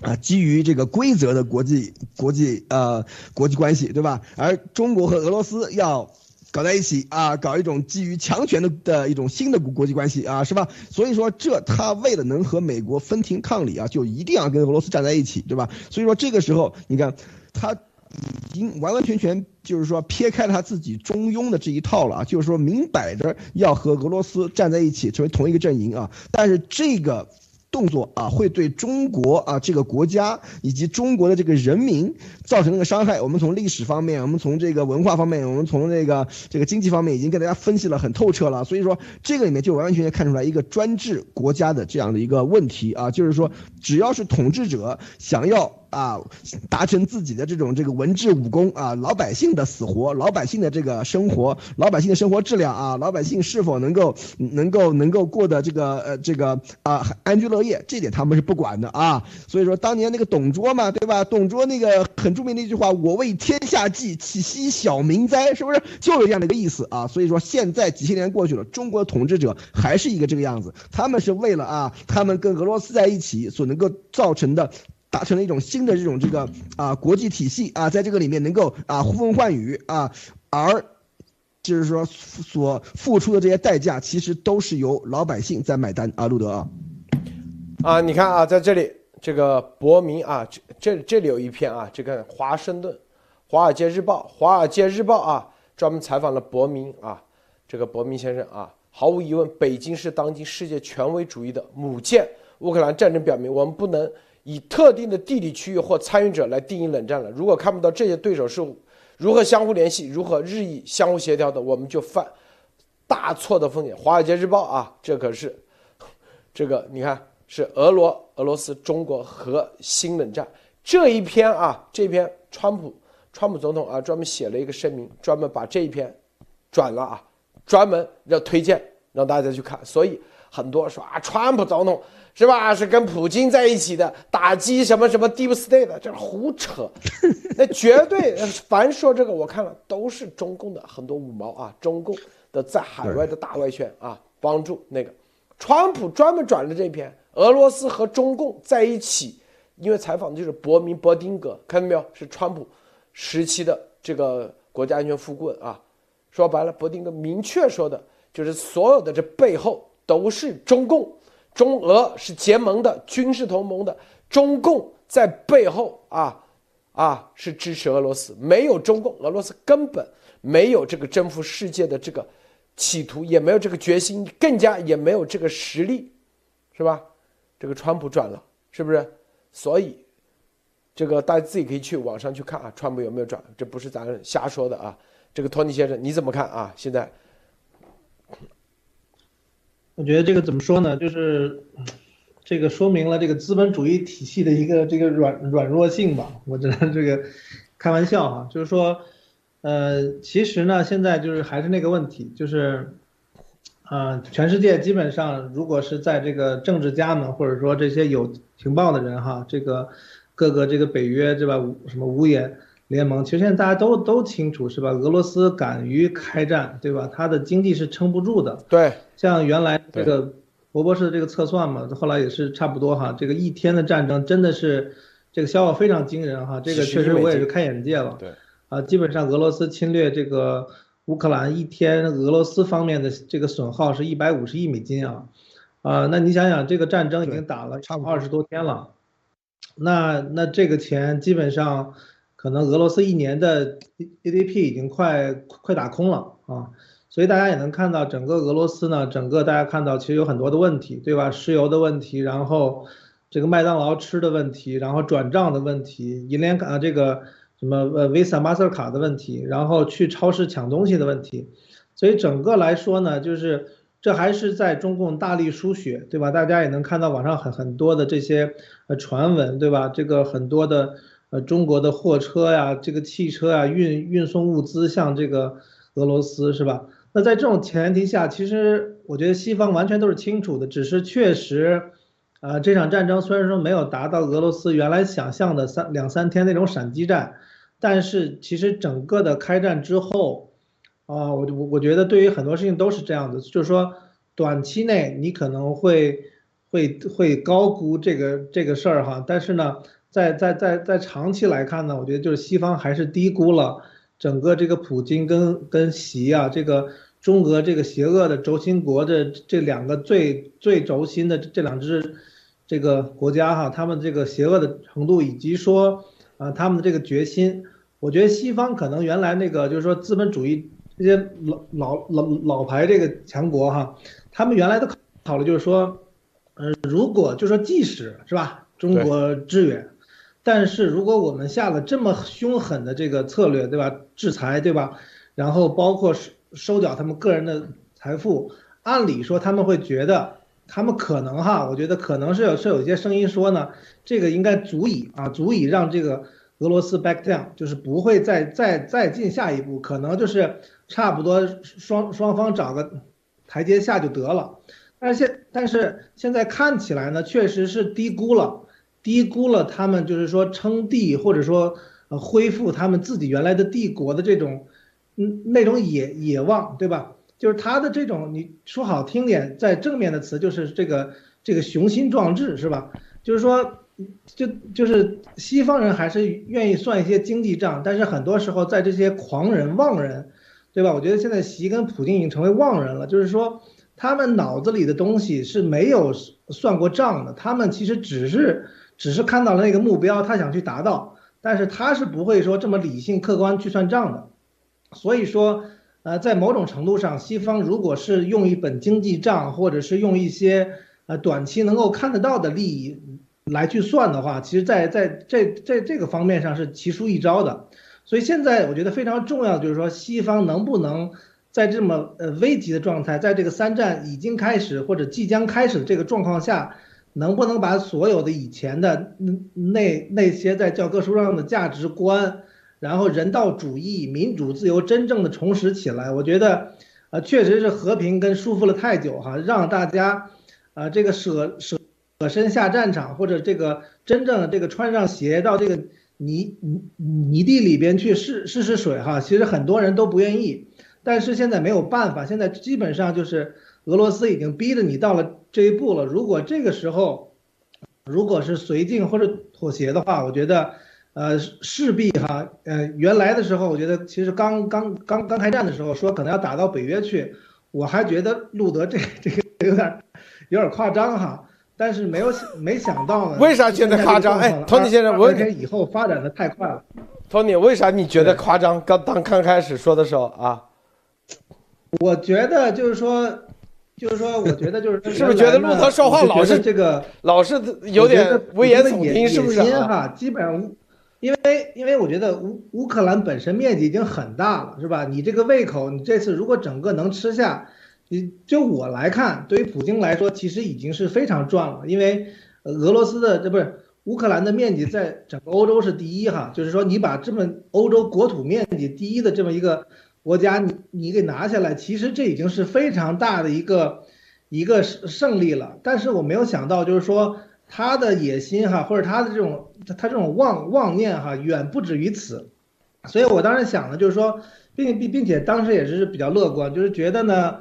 啊，基于这个规则的国际国际呃国际关系，对吧？而中国和俄罗斯要。搞在一起啊，搞一种基于强权的的一种新的国国际关系啊，是吧？所以说，这他为了能和美国分庭抗礼啊，就一定要跟俄罗斯站在一起，对吧？所以说，这个时候你看，他已经完完全全就是说撇开了他自己中庸的这一套了啊，就是说明摆着要和俄罗斯站在一起，成为同一个阵营啊。但是这个。动作啊，会对中国啊这个国家以及中国的这个人民造成那个伤害。我们从历史方面，我们从这个文化方面，我们从这个这个经济方面，已经给大家分析了很透彻了。所以说，这个里面就完完全全看出来一个专制国家的这样的一个问题啊，就是说，只要是统治者想要。啊，达成自己的这种这个文治武功啊，老百姓的死活，老百姓的这个生活，老百姓的生活质量啊，老百姓是否能够能够能够过得这个呃这个啊安居乐业，这点他们是不管的啊。所以说当年那个董卓嘛，对吧？董卓那个很著名的一句话：“我为天下计，岂惜小民哉？”是不是？就有这样的一个意思啊。所以说现在几千年过去了，中国的统治者还是一个这个样子，他们是为了啊，他们跟俄罗斯在一起所能够造成的。达成了一种新的这种这个啊国际体系啊，在这个里面能够啊呼风唤雨啊，而就是说所付出的这些代价，其实都是由老百姓在买单啊，路德啊，啊，你看啊，在这里这个博明啊，这这这里有一篇啊，这个华盛顿华尔街日报华尔街日报啊，专门采访了博明啊，这个博明先生啊，毫无疑问，北京是当今世界权威主义的母舰。乌克兰战争表明，我们不能。以特定的地理区域或参与者来定义冷战了。如果看不到这些对手是如何相互联系、如何日益相互协调的，我们就犯大错的风险。《华尔街日报》啊，这可是这个你看是俄罗俄罗斯中国和新冷战这一篇啊，这篇川普川普总统啊专门写了一个声明，专门把这一篇转了啊，专门要推荐让大家去看。所以很多说啊，川普总统。是吧？是跟普京在一起的，打击什么什么 deep state 的，这是胡扯。那绝对，凡说这个，我看了都是中共的很多五毛啊，中共的在海外的大外宣啊，帮助那个川普专门转了这篇，俄罗斯和中共在一起，因为采访的就是伯明伯丁格，看到没有？是川普时期的这个国家安全副顾问啊。说白了，伯丁格明确说的就是所有的这背后都是中共。中俄是结盟的，军事同盟的，中共在背后啊啊是支持俄罗斯，没有中共，俄罗斯根本没有这个征服世界的这个企图，也没有这个决心，更加也没有这个实力，是吧？这个川普转了，是不是？所以这个大家自己可以去网上去看啊，川普有没有转？这不是咱瞎说的啊。这个托尼先生你怎么看啊？现在？我觉得这个怎么说呢？就是这个说明了这个资本主义体系的一个这个软软弱性吧。我只能这个开玩笑哈，就是说，呃，其实呢，现在就是还是那个问题，就是，呃，全世界基本上如果是在这个政治家们或者说这些有情报的人哈，这个各个这个北约对吧？什么五眼。联盟其实现在大家都都清楚是吧？俄罗斯敢于开战，对吧？它的经济是撑不住的。对，像原来这个博博士的这个测算嘛，后来也是差不多哈。这个一天的战争真的是这个消耗非常惊人哈。这个确实我也是开眼界了。对，啊，基本上俄罗斯侵略这个乌克兰一天，俄罗斯方面的这个损耗是一百五十亿美金啊，啊，那你想想这个战争已经打了差不多二十多天了，那那这个钱基本上。可能俄罗斯一年的 GDP 已经快快打空了啊，所以大家也能看到，整个俄罗斯呢，整个大家看到其实有很多的问题，对吧？石油的问题，然后这个麦当劳吃的问题，然后转账的问题，银联卡这个什么呃 Visa、Master 卡的问题，然后去超市抢东西的问题，所以整个来说呢，就是这还是在中共大力输血，对吧？大家也能看到网上很很多的这些呃传闻，对吧？这个很多的呃中国的货车呀，这个汽车呀运运送物资向这个俄罗斯，是吧？那在这种前提下，其实我觉得西方完全都是清楚的，只是确实。啊，这场战争虽然说没有达到俄罗斯原来想象的三两三天那种闪击战，但是其实整个的开战之后，啊，我我我觉得对于很多事情都是这样的，就是说短期内你可能会会会高估这个这个事儿哈，但是呢，在在在在长期来看呢，我觉得就是西方还是低估了整个这个普京跟跟习啊这个。中俄这个邪恶的轴心国的这两个最最轴心的这两支这个国家哈，他们这个邪恶的程度以及说啊他们的这个决心，我觉得西方可能原来那个就是说资本主义这些老老老老牌这个强国哈，他们原来的考虑就是说，呃如果就说即使是吧中国支援，但是如果我们下了这么凶狠的这个策略对吧制裁对吧，然后包括收。收缴他们个人的财富，按理说他们会觉得，他们可能哈，我觉得可能是有是有一些声音说呢，这个应该足以啊，足以让这个俄罗斯 back down，就是不会再再再进下一步，可能就是差不多双双方找个台阶下就得了。但是现但是现在看起来呢，确实是低估了，低估了他们就是说称帝或者说呃恢复他们自己原来的帝国的这种。嗯，那种野野望，对吧？就是他的这种，你说好听点，在正面的词就是这个这个雄心壮志，是吧？就是说，就就是西方人还是愿意算一些经济账，但是很多时候在这些狂人妄人，对吧？我觉得现在习跟普京已经成为妄人了，就是说他们脑子里的东西是没有算过账的，他们其实只是只是看到了那个目标，他想去达到，但是他是不会说这么理性客观去算账的。所以说，呃，在某种程度上，西方如果是用一本经济账，或者是用一些呃短期能够看得到的利益来去算的话，其实，在在这这这个方面上是奇书一招的。所以现在我觉得非常重要就是说，西方能不能在这么呃危急的状态，在这个三战已经开始或者即将开始的这个状况下，能不能把所有的以前的那那些在教科书上的价值观。然后人道主义、民主自由真正的重拾起来，我觉得，呃，确实是和平跟束缚了太久哈，让大家，啊，这个舍舍舍身下战场，或者这个真正的这个穿上鞋到这个泥泥泥地里边去试试试水哈，其实很多人都不愿意，但是现在没有办法，现在基本上就是俄罗斯已经逼着你到了这一步了，如果这个时候，如果是绥靖或者妥协的话，我觉得。呃，势必哈，呃，原来的时候，我觉得其实刚刚刚刚开战的时候，说可能要打到北约去，我还觉得路德这这个有点有点夸张哈，但是没有没想到呢。为啥觉得夸张？哎，托尼先生，我以后发展的太快了。托尼，为啥你觉得夸张？刚当刚开始说的时候啊，我觉得就是说，就是说，我觉得就是是不是觉得路德说话老是这个老是有点危言耸听，是不是？哈，基本上。因为，因为我觉得乌乌克兰本身面积已经很大了，是吧？你这个胃口，你这次如果整个能吃下，你就我来看，对于普京来说，其实已经是非常赚了。因为俄罗斯的这不是乌克兰的面积在整个欧洲是第一哈，就是说你把这么欧洲国土面积第一的这么一个国家，你你给拿下来，其实这已经是非常大的一个一个胜胜利了。但是我没有想到，就是说。他的野心哈，或者他的这种他这种妄妄念哈，远不止于此，所以我当时想的就是说，并并并且当时也是比较乐观，就是觉得呢，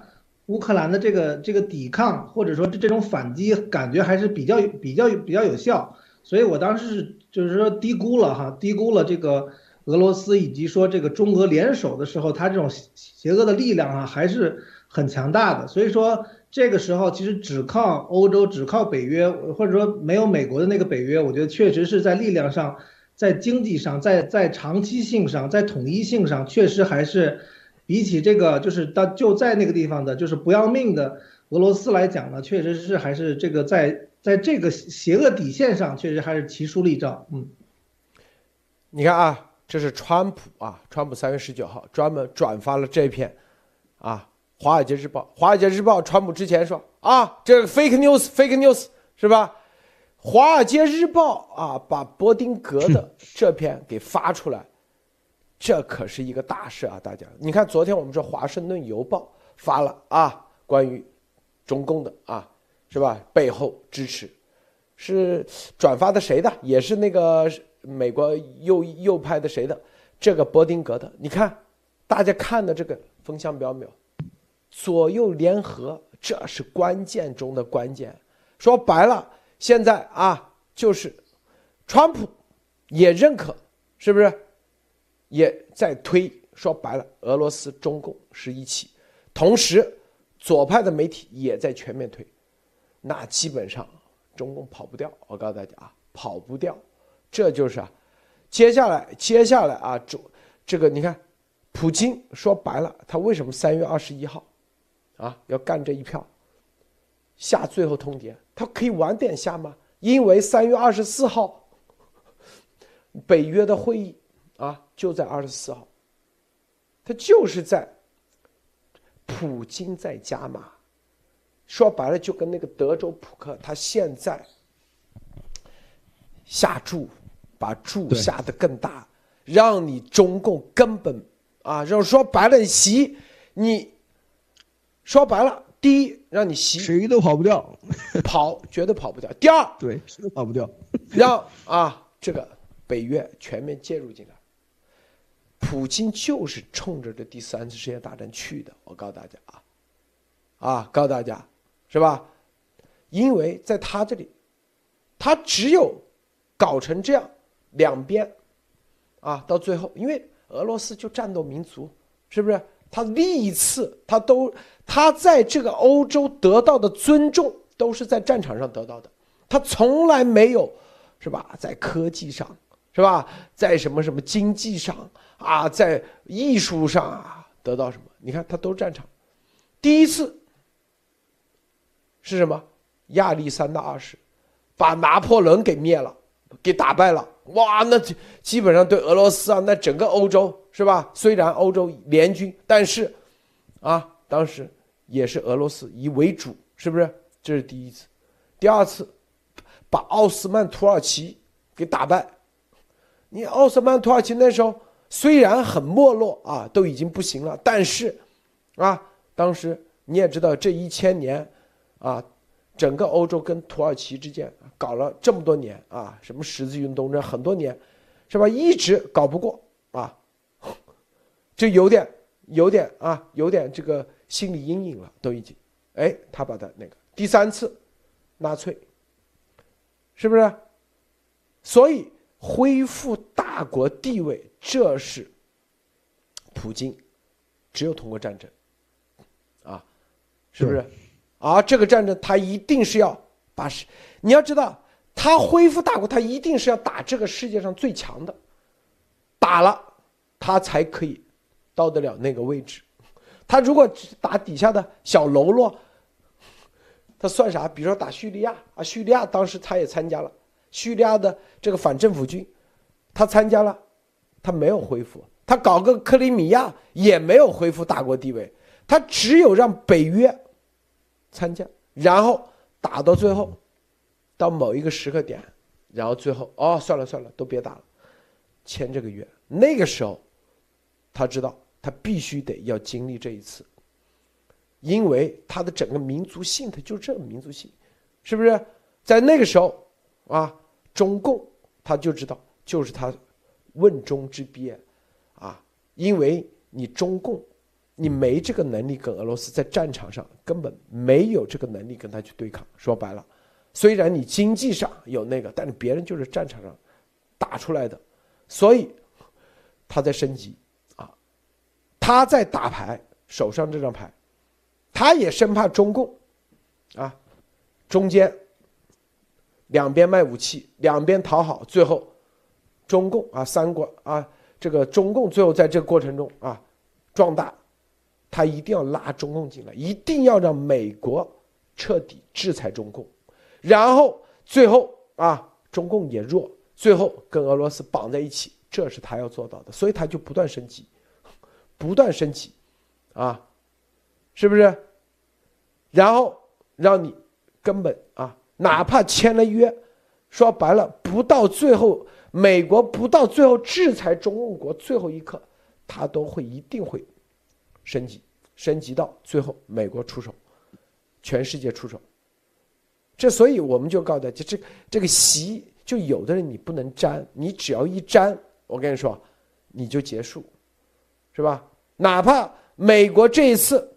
乌克兰的这个这个抵抗或者说这这种反击，感觉还是比较比较比较有效，所以我当时是就是说低估了哈，低估了这个俄罗斯以及说这个中俄联手的时候，他这种邪恶的力量啊，还是很强大的，所以说。这个时候，其实只靠欧洲，只靠北约，或者说没有美国的那个北约，我觉得确实是在力量上，在经济上，在在长期性上，在统一性上，确实还是比起这个就是到就在那个地方的，就是不要命的俄罗斯来讲呢，确实是还是这个在在这个邪恶底线上，确实还是奇书立照。嗯，你看啊，这是川普啊，川普三月十九号专门转发了这篇，啊，《华尔街日报》。《华尔街日报》川普之前说啊，这个 fake news，fake news 是吧？《华尔街日报》啊，把伯丁格的 这篇给发出来，这可是一个大事啊！大家，你看昨天我们说《华盛顿邮报》发了啊，关于中共的啊，是吧？背后支持是转发的谁的？也是那个。美国右右派的谁的这个伯丁格的，你看，大家看的这个风向标没有？左右联合，这是关键中的关键。说白了，现在啊，就是川普也认可，是不是？也在推。说白了，俄罗斯、中共是一起。同时，左派的媒体也在全面推。那基本上，中共跑不掉。我告诉大家啊，跑不掉。这就是啊，接下来接下来啊，这这个你看，普京说白了，他为什么三月二十一号，啊要干这一票，下最后通牒？他可以晚点下吗？因为三月二十四号，北约的会议啊就在二十四号，他就是在，普京在加码，说白了就跟那个德州扑克，他现在。下注，把注下的更大，让你中共根本啊，让说白了，习你，说白了，第一让你习谁都跑不掉，跑绝对跑不掉。第二，对，谁都跑不掉，让啊这个北约全面介入进来。普京就是冲着这第三次世界大战去的，我告诉大家啊，啊，告诉大家，是吧？因为在他这里，他只有。搞成这样，两边，啊，到最后，因为俄罗斯就战斗民族，是不是？他历次他都他在这个欧洲得到的尊重，都是在战场上得到的，他从来没有，是吧？在科技上，是吧？在什么什么经济上啊，在艺术上啊，得到什么？你看，他都是战场。第一次是什么？亚历山大二世把拿破仑给灭了。给打败了，哇，那基本上对俄罗斯啊，那整个欧洲是吧？虽然欧洲联军，但是，啊，当时也是俄罗斯以为主，是不是？这是第一次，第二次，把奥斯曼土耳其给打败。你奥斯曼土耳其那时候虽然很没落啊，都已经不行了，但是，啊，当时你也知道这一千年，啊。整个欧洲跟土耳其之间搞了这么多年啊，什么十字运动这很多年，是吧？一直搞不过啊，就有点有点啊，有点这个心理阴影了，都已经。哎，他把他那个第三次纳粹，是不是？所以恢复大国地位，这是普京只有通过战争啊，是不是？而这个战争，他一定是要把，你要知道，他恢复大国，他一定是要打这个世界上最强的，打了，他才可以到得了那个位置。他如果打底下的小喽啰，他算啥？比如说打叙利亚啊，叙利亚当时他也参加了，叙利亚的这个反政府军，他参加了，他没有恢复，他搞个克里米亚也没有恢复大国地位，他只有让北约。参加，然后打到最后，到某一个时刻点，然后最后哦，算了算了，都别打了，签这个约。那个时候，他知道他必须得要经历这一次，因为他的整个民族性，他就这个民族性，是不是？在那个时候啊，中共他就知道，就是他问中之鳖啊，因为你中共。你没这个能力跟俄罗斯在战场上根本没有这个能力跟他去对抗。说白了，虽然你经济上有那个，但是别人就是战场上打出来的，所以他在升级啊，他在打牌，手上这张牌，他也生怕中共啊，中间两边卖武器，两边讨好，最后中共啊三国啊，这个中共最后在这个过程中啊壮大。他一定要拉中共进来，一定要让美国彻底制裁中共，然后最后啊，中共也弱，最后跟俄罗斯绑在一起，这是他要做到的，所以他就不断升级，不断升级，啊，是不是？然后让你根本啊，哪怕签了约，说白了，不到最后，美国不到最后制裁中共国最后一刻，他都会一定会升级，升级到最后美国出手，全世界出手。这所以我们就告诉大家，这这个席就有的人你不能沾，你只要一沾，我跟你说，你就结束，是吧？哪怕美国这一次。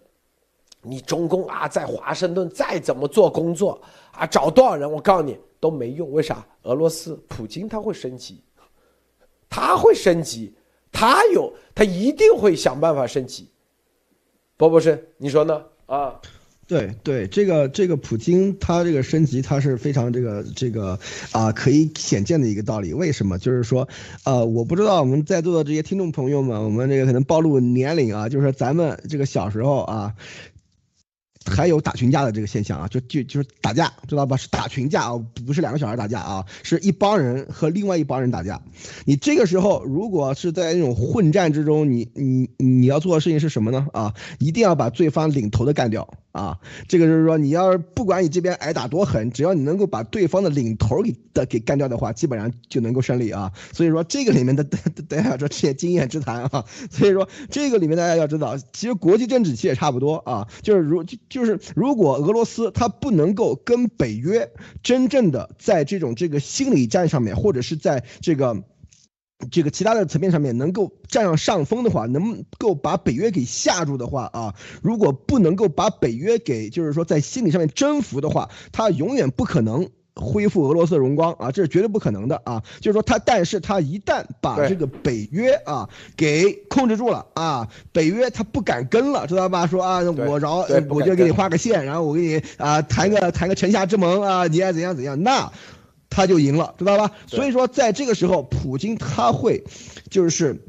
你中共啊，在华盛顿再怎么做工作啊，找多少人，我告诉你都没用。为啥？俄罗斯普京他会升级，他会升级，他有，他一定会想办法升级。博博士，你说呢？啊，对对，这个这个普京他这个升级，他是非常这个这个啊可以显见的一个道理。为什么？就是说，呃，我不知道我们在座的这些听众朋友们，我们这个可能暴露年龄啊，就是说咱们这个小时候啊。还有打群架的这个现象啊，就就就是打架，知道吧？是打群架啊，不是两个小孩打架啊，是一帮人和另外一帮人打架。你这个时候如果是在那种混战之中，你你你要做的事情是什么呢？啊，一定要把对方领头的干掉。啊，这个就是说，你要是不管你这边挨打多狠，只要你能够把对方的领头给的给干掉的话，基本上就能够胜利啊。所以说这个里面的 大家说这些经验之谈啊。所以说这个里面大家要知道，其实国际政治其实也差不多啊，就是如就是如果俄罗斯它不能够跟北约真正的在这种这个心理战上面，或者是在这个。这个其他的层面上面能够占上上风的话，能够把北约给吓住的话啊，如果不能够把北约给就是说在心理上面征服的话，它永远不可能恢复俄罗斯的荣光啊，这是绝对不可能的啊。就是说他，但是他一旦把这个北约啊给控制住了啊，北约他不敢跟了，知道吧？说啊，我饶我就给你画个线，然后我给你啊谈个谈个城下之盟啊，你爱怎样怎样那。他就赢了，知道吧？所以说，在这个时候，普京他会，就是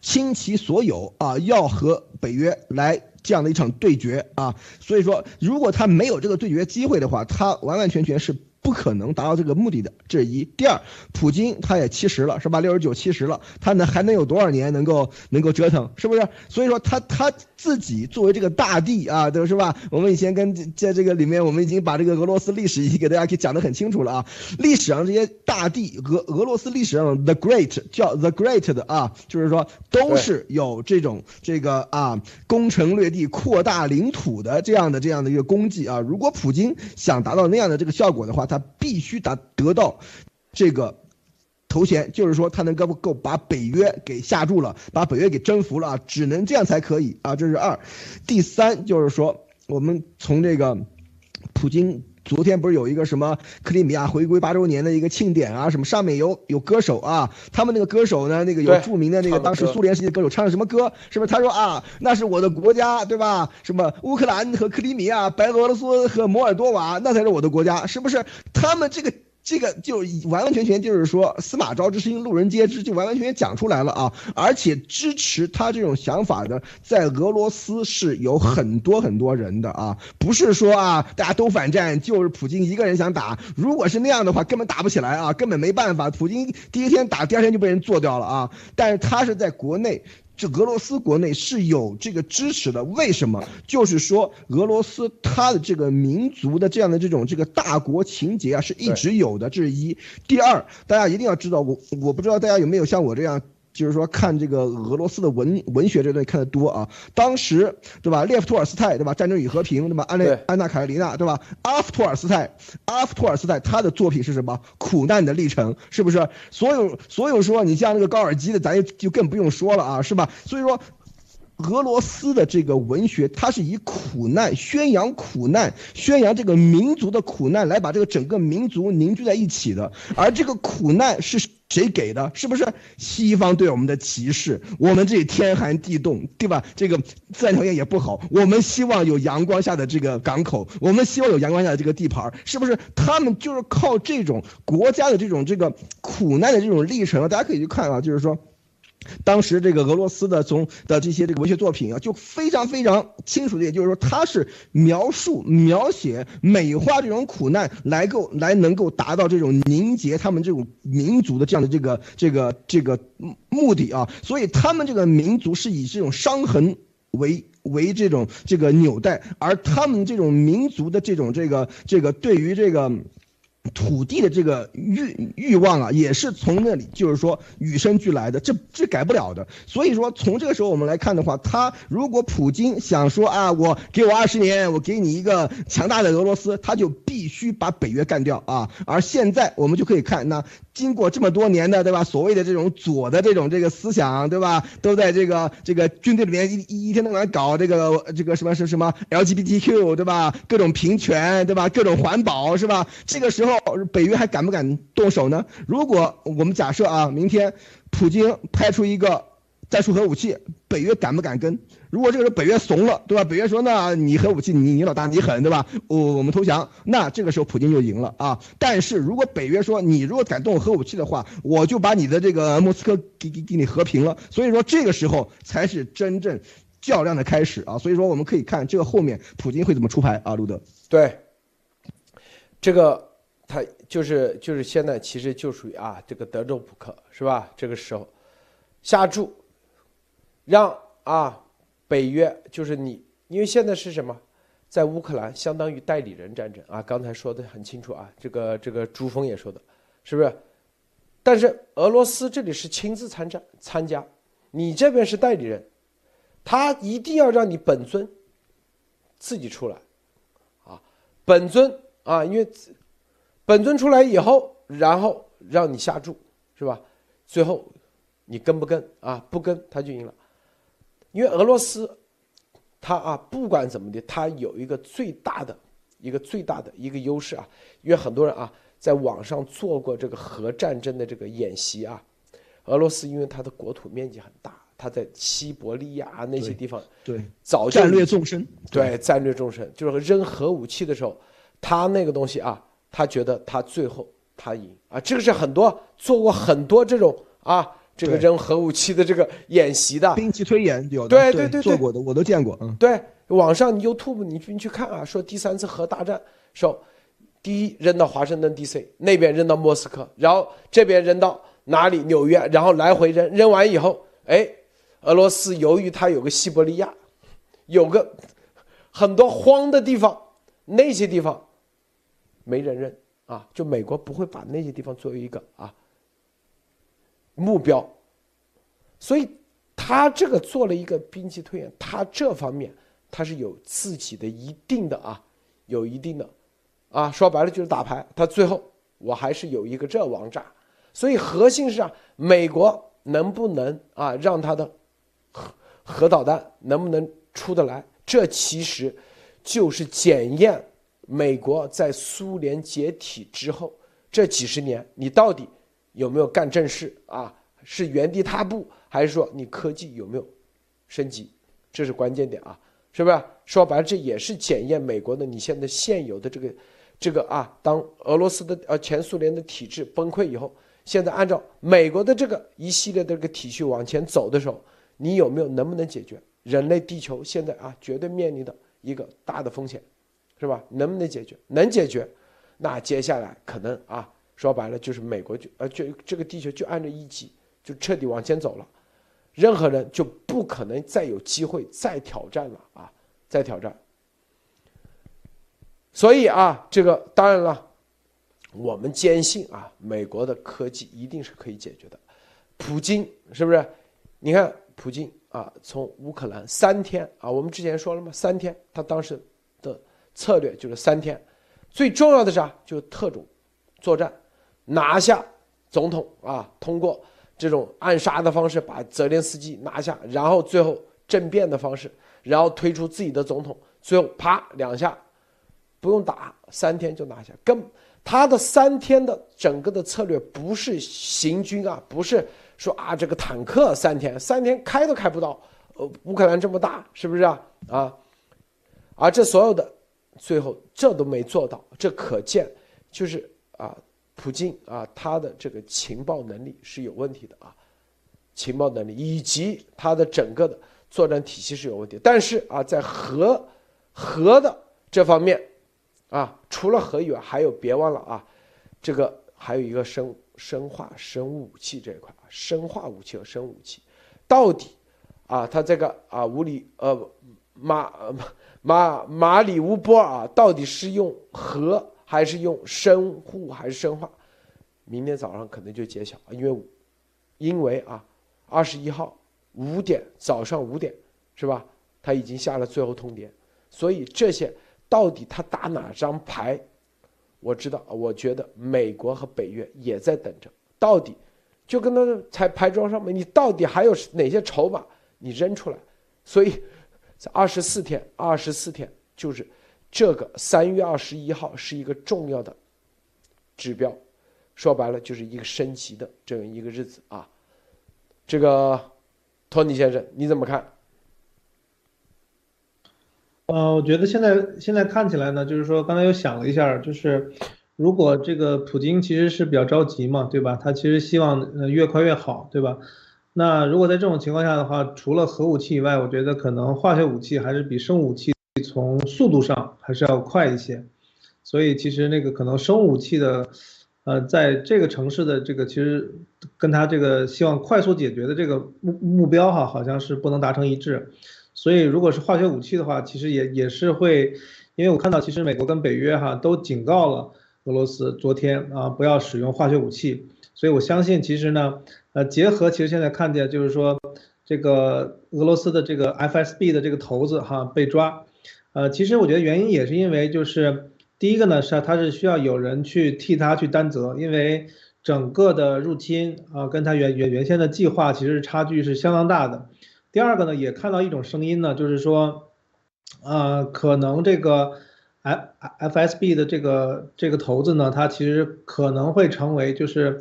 倾其所有啊，要和北约来这样的一场对决啊。所以说，如果他没有这个对决机会的话，他完完全全是。不可能达到这个目的的，这是一。第二，普京他也七十了，是吧？六十九、七十了，他能还能有多少年能够能够折腾，是不是？所以说他他自己作为这个大帝啊，对是吧？我们以前跟在这个里面，我们已经把这个俄罗斯历史已经给大家给讲得很清楚了啊。历史上这些大帝，俄俄罗斯历史上 the great 叫 the great 的啊，就是说都是有这种这个啊攻城略地、扩大领土的这样的这样的一个功绩啊。如果普京想达到那样的这个效果的话，他必须得得到这个头衔，就是说他能够够把北约给吓住了，把北约给征服了啊，只能这样才可以啊。这是二，第三就是说，我们从这个普京。昨天不是有一个什么克里米亚回归八周年的一个庆典啊？什么上面有有歌手啊？他们那个歌手呢？那个有著名的那个当时苏联时期的歌手唱的什么歌？是不是？他说啊，那是我的国家，对吧？什么乌克兰和克里米亚、白俄罗斯和摩尔多瓦，那才是我的国家，是不是？他们这个。这个就完完全全就是说，司马昭之心，路人皆知，就完完全全讲出来了啊！而且支持他这种想法的，在俄罗斯是有很多很多人的啊，不是说啊大家都反战，就是普京一个人想打。如果是那样的话，根本打不起来啊，根本没办法。普京第一天打，第二天就被人做掉了啊！但是他是在国内。这俄罗斯国内是有这个支持的，为什么？就是说俄罗斯它的这个民族的这样的这种这个大国情节啊，是一直有的，这是一。第二，大家一定要知道，我我不知道大家有没有像我这样。就是说，看这个俄罗斯的文文学这东西看得多啊。当时，对吧？列夫·托尔斯泰，对吧？《战争与和平》，对吧？安列安娜·卡列尼娜，对吧？阿夫·托尔斯泰，阿夫·托尔斯泰，他的作品是什么？苦难的历程，是不是？所有所有说，你像那个高尔基的，咱就更不用说了啊，是吧？所以说。俄罗斯的这个文学，它是以苦难宣扬苦难，宣扬这个民族的苦难，来把这个整个民族凝聚在一起的。而这个苦难是谁给的？是不是西方对我们的歧视？我们这里天寒地冻，对吧？这个自然条件也不好。我们希望有阳光下的这个港口，我们希望有阳光下的这个地盘，是不是？他们就是靠这种国家的这种这个苦难的这种历程。大家可以去看啊，就是说。当时这个俄罗斯的从的这些这个文学作品啊，就非常非常清楚的，也就是说，它是描述、描写、美化这种苦难，来够来能够达到这种凝结他们这种民族的这样的这个这个这个目的啊。所以他们这个民族是以这种伤痕为为这种这个纽带，而他们这种民族的这种这个这个对于这个。土地的这个欲欲望啊，也是从那里，就是说与生俱来的，这这改不了的。所以说，从这个时候我们来看的话，他如果普京想说啊，我给我二十年，我给你一个强大的俄罗斯，他就必须把北约干掉啊。而现在我们就可以看，那经过这么多年的，对吧？所谓的这种左的这种这个思想，对吧？都在这个这个军队里面一一天到晚搞这个这个什么什么什么 LGBTQ，对吧？各种平权，对吧？各种环保，是吧？这个时候。北约还敢不敢动手呢？如果我们假设啊，明天普京派出一个战术核武器，北约敢不敢跟？如果这个时候北约怂了，对吧？北约说那你核武器你你老大你狠，对吧？我我们投降，那这个时候普京就赢了啊。但是如果北约说你如果敢动核武器的话，我就把你的这个莫斯科给给给你和平了。所以说这个时候才是真正较量的开始啊。所以说我们可以看这个后面普京会怎么出牌啊，路德。对，这个。他就是就是现在其实就属于啊这个德州扑克是吧？这个时候下注，让啊北约就是你，因为现在是什么，在乌克兰相当于代理人战争啊。刚才说的很清楚啊，这个这个朱峰也说的，是不是？但是俄罗斯这里是亲自参战参加，你这边是代理人，他一定要让你本尊自己出来啊，本尊啊，因为。本尊出来以后，然后让你下注，是吧？最后你跟不跟啊？不跟他就赢了，因为俄罗斯，他啊不管怎么的，他有一个最大的一个最大的一个优势啊。因为很多人啊在网上做过这个核战争的这个演习啊，俄罗斯因为它的国土面积很大，它在西伯利亚那些地方，对，早战略纵深，对，战略纵深，就是扔核武器的时候，他那个东西啊。他觉得他最后他赢。啊，这个是很多做过很多这种啊，这个扔核武器的这个演习的。兵棋推演有对对对做过的我都见过，嗯，对，网上 YouTube 你你去看啊，说第三次核大战说，第一扔到华盛顿 DC 那边扔到莫斯科，然后这边扔到哪里纽约，然后来回扔，扔完以后，哎，俄罗斯由于它有个西伯利亚，有个很多荒的地方，那些地方。没人认啊，就美国不会把那些地方作为一个啊目标，所以他这个做了一个兵器推演，他这方面他是有自己的一定的啊，有一定的啊，说白了就是打牌。他最后我还是有一个这王炸，所以核心是啊，美国能不能啊让他的核核导弹能不能出得来？这其实就是检验。美国在苏联解体之后这几十年，你到底有没有干正事啊？是原地踏步，还是说你科技有没有升级？这是关键点啊，是不是？说白了，这也是检验美国的你现在现有的这个这个啊。当俄罗斯的呃前苏联的体制崩溃以后，现在按照美国的这个一系列的这个体系往前走的时候，你有没有能不能解决人类地球现在啊绝对面临的一个大的风险？是吧？能不能解决？能解决，那接下来可能啊，说白了就是美国就呃就这个地球就按照一级就彻底往前走了，任何人就不可能再有机会再挑战了啊，再挑战。所以啊，这个当然了，我们坚信啊，美国的科技一定是可以解决的。普京是不是？你看普京啊，从乌克兰三天啊，我们之前说了吗？三天，他当时的。策略就是三天，最重要的是啊？就是特种作战，拿下总统啊，通过这种暗杀的方式把泽连斯基拿下，然后最后政变的方式，然后推出自己的总统，最后啪两下，不用打，三天就拿下。跟他的三天的整个的策略不是行军啊，不是说啊这个坦克三天三天开都开不到，呃乌克兰这么大是不是啊啊？而这所有的。最后这都没做到，这可见就是啊，普京啊，他的这个情报能力是有问题的啊。情报能力以及他的整个的作战体系是有问题。但是啊，在核核的这方面啊，除了核以外，还有别忘了啊，这个还有一个生生化生物武器这一块啊，生化武器和生物武器到底啊，它这个啊，无理呃马马马里乌波尔到底是用核还是用生物还是生化？明天早上可能就揭晓，因为，因为啊，二十一号五点早上五点，是吧？他已经下了最后通牒，所以这些到底他打哪张牌，我知道，我觉得美国和北约也在等着，到底就跟他才牌桌上面，你到底还有哪些筹码你扔出来？所以，在二十四天，二十四天就是这个三月二十一号是一个重要的指标。说白了就是一个升级的这样一个日子啊，这个托尼先生你怎么看？呃，我觉得现在现在看起来呢，就是说刚才又想了一下，就是如果这个普京其实是比较着急嘛，对吧？他其实希望呃越快越好，对吧？那如果在这种情况下的话，除了核武器以外，我觉得可能化学武器还是比生物武器从速度上还是要快一些，所以其实那个可能生物武器的。呃，在这个城市的这个其实跟他这个希望快速解决的这个目目标哈，好像是不能达成一致。所以如果是化学武器的话，其实也也是会，因为我看到其实美国跟北约哈都警告了俄罗斯，昨天啊不要使用化学武器。所以我相信其实呢，呃，结合其实现在看见就是说这个俄罗斯的这个 FSB 的这个头子哈被抓，呃，其实我觉得原因也是因为就是。第一个呢是他是需要有人去替他去担责，因为整个的入侵啊，跟他原原原先的计划其实差距是相当大的。第二个呢，也看到一种声音呢，就是说，呃，可能这个 F FSB 的这个这个头子呢，他其实可能会成为就是，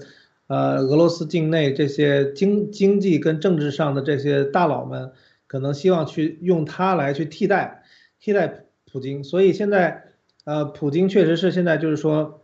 呃，俄罗斯境内这些经经济跟政治上的这些大佬们，可能希望去用他来去替代替代普京，所以现在。呃，普京确实是现在就是说，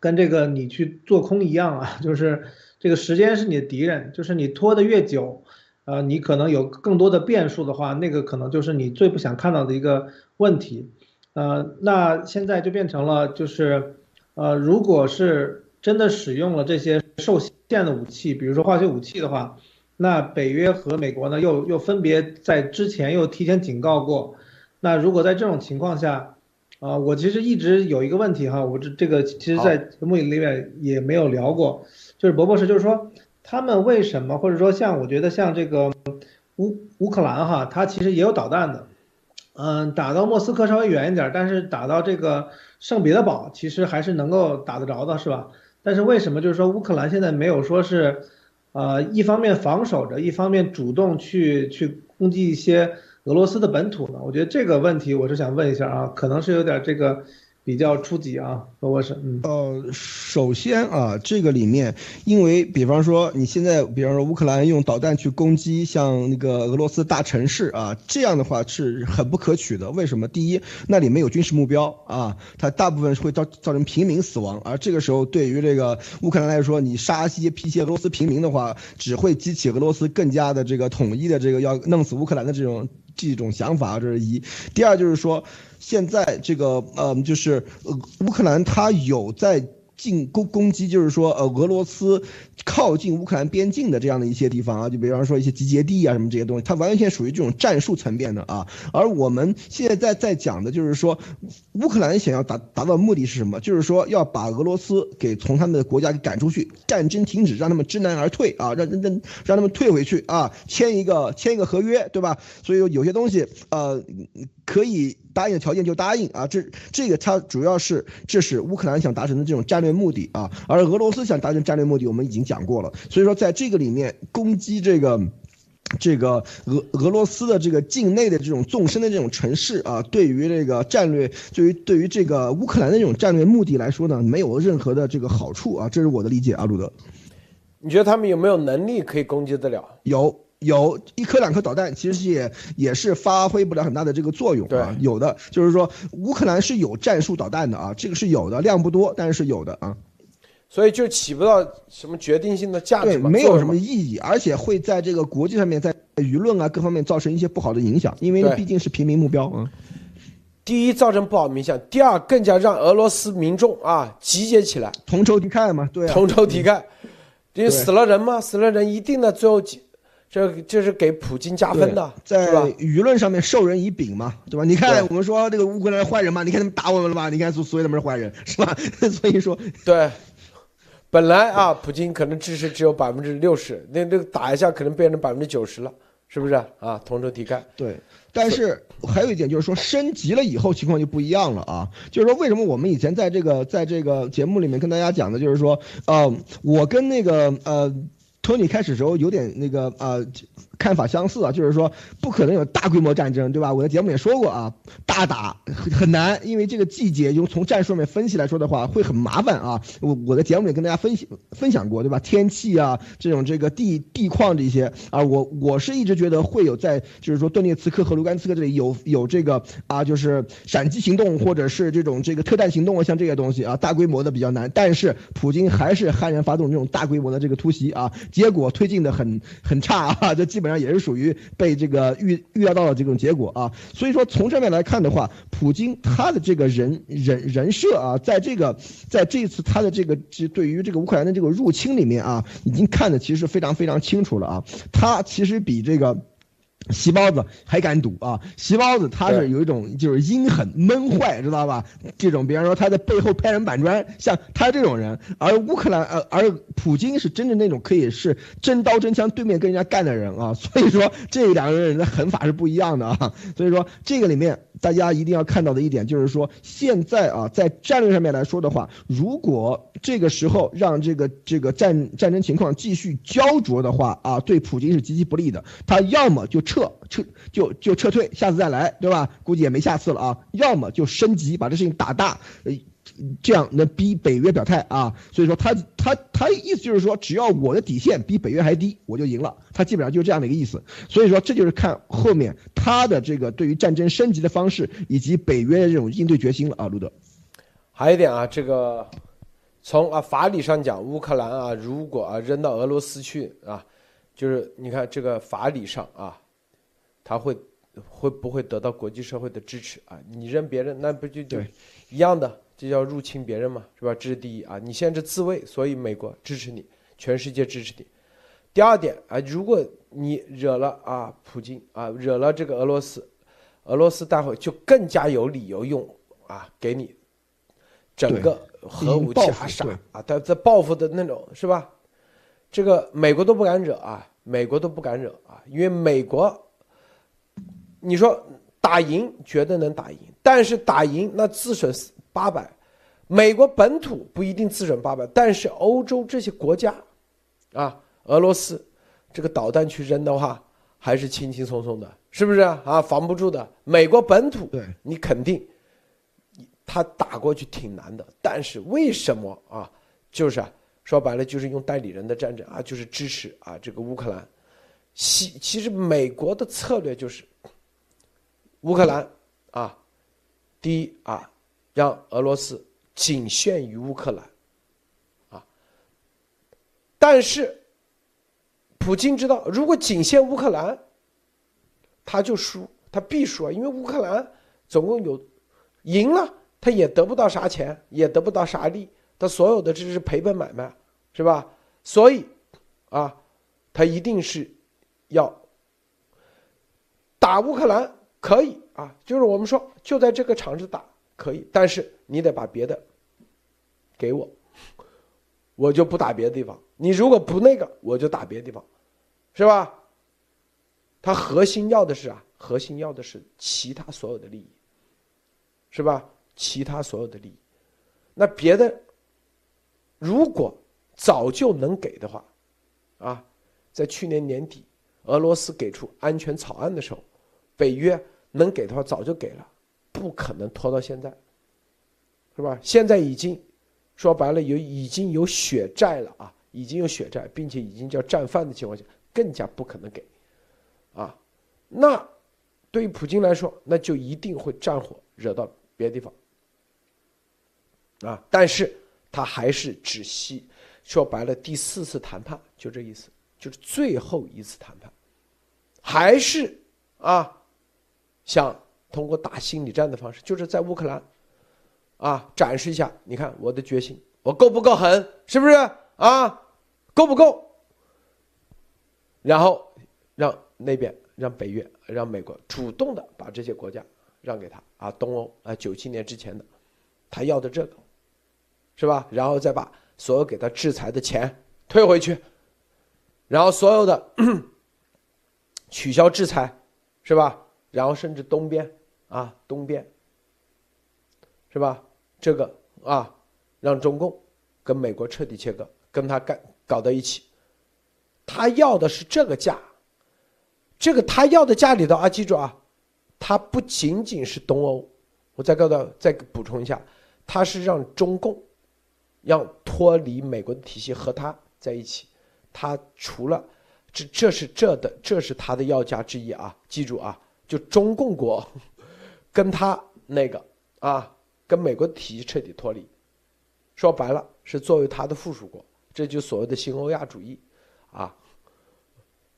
跟这个你去做空一样啊，就是这个时间是你的敌人，就是你拖得越久，呃，你可能有更多的变数的话，那个可能就是你最不想看到的一个问题。呃，那现在就变成了就是，呃，如果是真的使用了这些受限的武器，比如说化学武器的话，那北约和美国呢又又分别在之前又提前警告过，那如果在这种情况下，啊，我其实一直有一个问题哈，我这这个其实，在节目里面也没有聊过，就是博博士，就是说他们为什么，或者说像我觉得像这个乌乌克兰哈，它其实也有导弹的，嗯，打到莫斯科稍微远一点，但是打到这个圣彼得堡其实还是能够打得着的，是吧？但是为什么就是说乌克兰现在没有说是，啊，一方面防守着，一方面主动去去攻击一些。俄罗斯的本土呢？我觉得这个问题我是想问一下啊，可能是有点这个比较初级啊，包括是嗯呃，首先啊，这个里面，因为比方说你现在，比方说乌克兰用导弹去攻击像那个俄罗斯大城市啊，这样的话是很不可取的。为什么？第一，那里没有军事目标啊，它大部分会造造成平民死亡，而这个时候对于这个乌克兰来说，你杀一些一些俄罗斯平民的话，只会激起俄罗斯更加的这个统一的这个要弄死乌克兰的这种。这种想法，这是一；第二就是说，现在这个嗯，就是呃，乌克兰它有在。进攻攻击就是说，呃，俄罗斯靠近乌克兰边境的这样的一些地方啊，就比方说一些集结地啊什么这些东西，它完全属于这种战术层面的啊。而我们现在在讲的就是说，乌克兰想要达达到目的是什么？就是说要把俄罗斯给从他们的国家给赶出去，战争停止，让他们知难而退啊，让让让让他们退回去啊，签一个签一个合约，对吧？所以有些东西呃可以。答应的条件就答应啊，这这个它主要是这是乌克兰想达成的这种战略目的啊，而俄罗斯想达成战略目的，我们已经讲过了。所以说，在这个里面攻击这个这个俄俄罗斯的这个境内的这种纵深的这种城市啊，对于这个战略，对于对于这个乌克兰的这种战略目的来说呢，没有任何的这个好处啊，这是我的理解啊，鲁德。你觉得他们有没有能力可以攻击得了？有。有一颗两颗导弹，其实也也是发挥不了很大的这个作用啊。有的。就是说，乌克兰是有战术导弹的啊，这个是有的，量不多，但是是有的啊。所以就起不到什么决定性的价值对，没有什么意义，而且会在这个国际上面，在舆论啊各方面造成一些不好的影响，因为毕竟是平民目标啊。第一造成不好影响，第二更加让俄罗斯民众啊集结起来，同仇敌忾嘛，对啊，同仇敌忾，因为死了人嘛，死了人一定的最后这这是给普京加分的，在？舆论上面授人以柄嘛，对吧？你看我们说这个乌克兰是坏人嘛，你看他们打我们了吧？你看所所以他们是坏人是吧？所以说对，本来啊，普京可能支持只有百分之六十，那那个打一下可能变成百分之九十了，是不是啊？同仇敌忾，对，但是还有一点就是说，升级了以后情况就不一样了啊。就是说，为什么我们以前在这个在这个节目里面跟大家讲的，就是说，呃，我跟那个呃。从你开始时候有点那个呃看法相似啊，就是说不可能有大规模战争，对吧？我的节目也说过啊，大打很很难，因为这个季节用从战术上面分析来说的话会很麻烦啊。我我在节目里跟大家分析分享过，对吧？天气啊，这种这个地地况这些啊，我我是一直觉得会有在就是说顿涅茨克和卢甘斯克这里有有这个啊，就是闪击行动或者是这种这个特战行动啊，像这些东西啊，大规模的比较难。但是普京还是悍然发动这种大规模的这个突袭啊。结果推进的很很差啊，这基本上也是属于被这个预预料到了这种结果啊。所以说从这边来看的话，普京他的这个人人人设啊，在这个在这一次他的这个这对于这个乌克兰的这个入侵里面啊，已经看的其实非常非常清楚了啊。他其实比这个。席包子还敢赌啊！席包子他是有一种就是阴狠闷坏，知道吧？这种，比方说他在背后拍人板砖，像他这种人。而乌克兰，呃，而普京是真正那种可以是真刀真枪对面跟人家干的人啊。所以说这两个人的狠法是不一样的啊。所以说这个里面大家一定要看到的一点就是说，现在啊，在战略上面来说的话，如果这个时候让这个这个战战争情况继续焦灼的话啊，对普京是极其不利的。他要么就撤撤撤就就撤退，下次再来，对吧？估计也没下次了啊。要么就升级，把这事情打大，呃，这样能逼北约表态啊。所以说他他他意思就是说，只要我的底线比北约还低，我就赢了。他基本上就是这样的一个意思。所以说这就是看后面他的这个对于战争升级的方式以及北约的这种应对决心了啊，路德。还有一点啊，这个从啊法理上讲，乌克兰啊，如果啊扔到俄罗斯去啊，就是你看这个法理上啊，他会会不会得到国际社会的支持啊？你扔别人，那不就就对一样的？这叫入侵别人嘛，是吧？这是第一啊，你现在是自卫，所以美国支持你，全世界支持你。第二点啊，如果你惹了啊普京啊，惹了这个俄罗斯，俄罗斯待会就更加有理由用啊给你整个核武器啊啥啊，他在报复的那种是吧？这个美国都不敢惹啊，美国都不敢惹啊，因为美国，你说打赢绝对能打赢，但是打赢那自损八百，美国本土不一定自损八百，但是欧洲这些国家，啊，俄罗斯这个导弹去扔的话，还是轻轻松松的，是不是啊？啊，防不住的。美国本土，对你肯定，他打过去挺难的，但是为什么啊？就是啊，说白了就是用代理人的战争啊，就是支持啊这个乌克兰。其其实美国的策略就是，乌克兰啊，第一啊，让俄罗斯仅限于乌克兰，啊，但是普京知道，如果仅限乌克兰，他就输，他必输啊，因为乌克兰总共有赢了，他也得不到啥钱，也得不到啥利，他所有的这是赔本买卖，是吧？所以啊，他一定是要打乌克兰，可以啊，就是我们说就在这个场子打可以，但是你得把别的给我，我就不打别的地方。你如果不那个，我就打别的地方，是吧？他核心要的是啊，核心要的是其他所有的利益，是吧？其他所有的利益，那别的如果早就能给的话，啊，在去年年底俄罗斯给出安全草案的时候，北约能给的话早就给了，不可能拖到现在，是吧？现在已经说白了有已经有血债了啊，已经有血债，并且已经叫战犯的情况下，更加不可能给，啊，那对于普京来说，那就一定会战火惹到别的地方，啊，但是他还是只希说白了第四次谈判就这意思，就是最后一次谈判，还是啊，想通过打心理战的方式，就是在乌克兰啊展示一下，你看我的决心，我够不够狠，是不是啊？够不够？然后让那边让北约让美国主动的把这些国家让给他啊，东欧啊，九七年之前的，他要的这个，是吧？然后再把所有给他制裁的钱退回去，然后所有的 取消制裁，是吧？然后甚至东边啊，东边，是吧？这个啊，让中共跟美国彻底切割，跟他干搞到一起。他要的是这个价，这个他要的价里头啊，记住啊，他不仅仅是东欧，我再告诉再补充一下，他是让中共，要脱离美国的体系和他在一起，他除了这这是这的这是他的要价之一啊，记住啊，就中共国 跟他那个啊，跟美国体系彻底脱离，说白了是作为他的附属国，这就所谓的新欧亚主义。啊，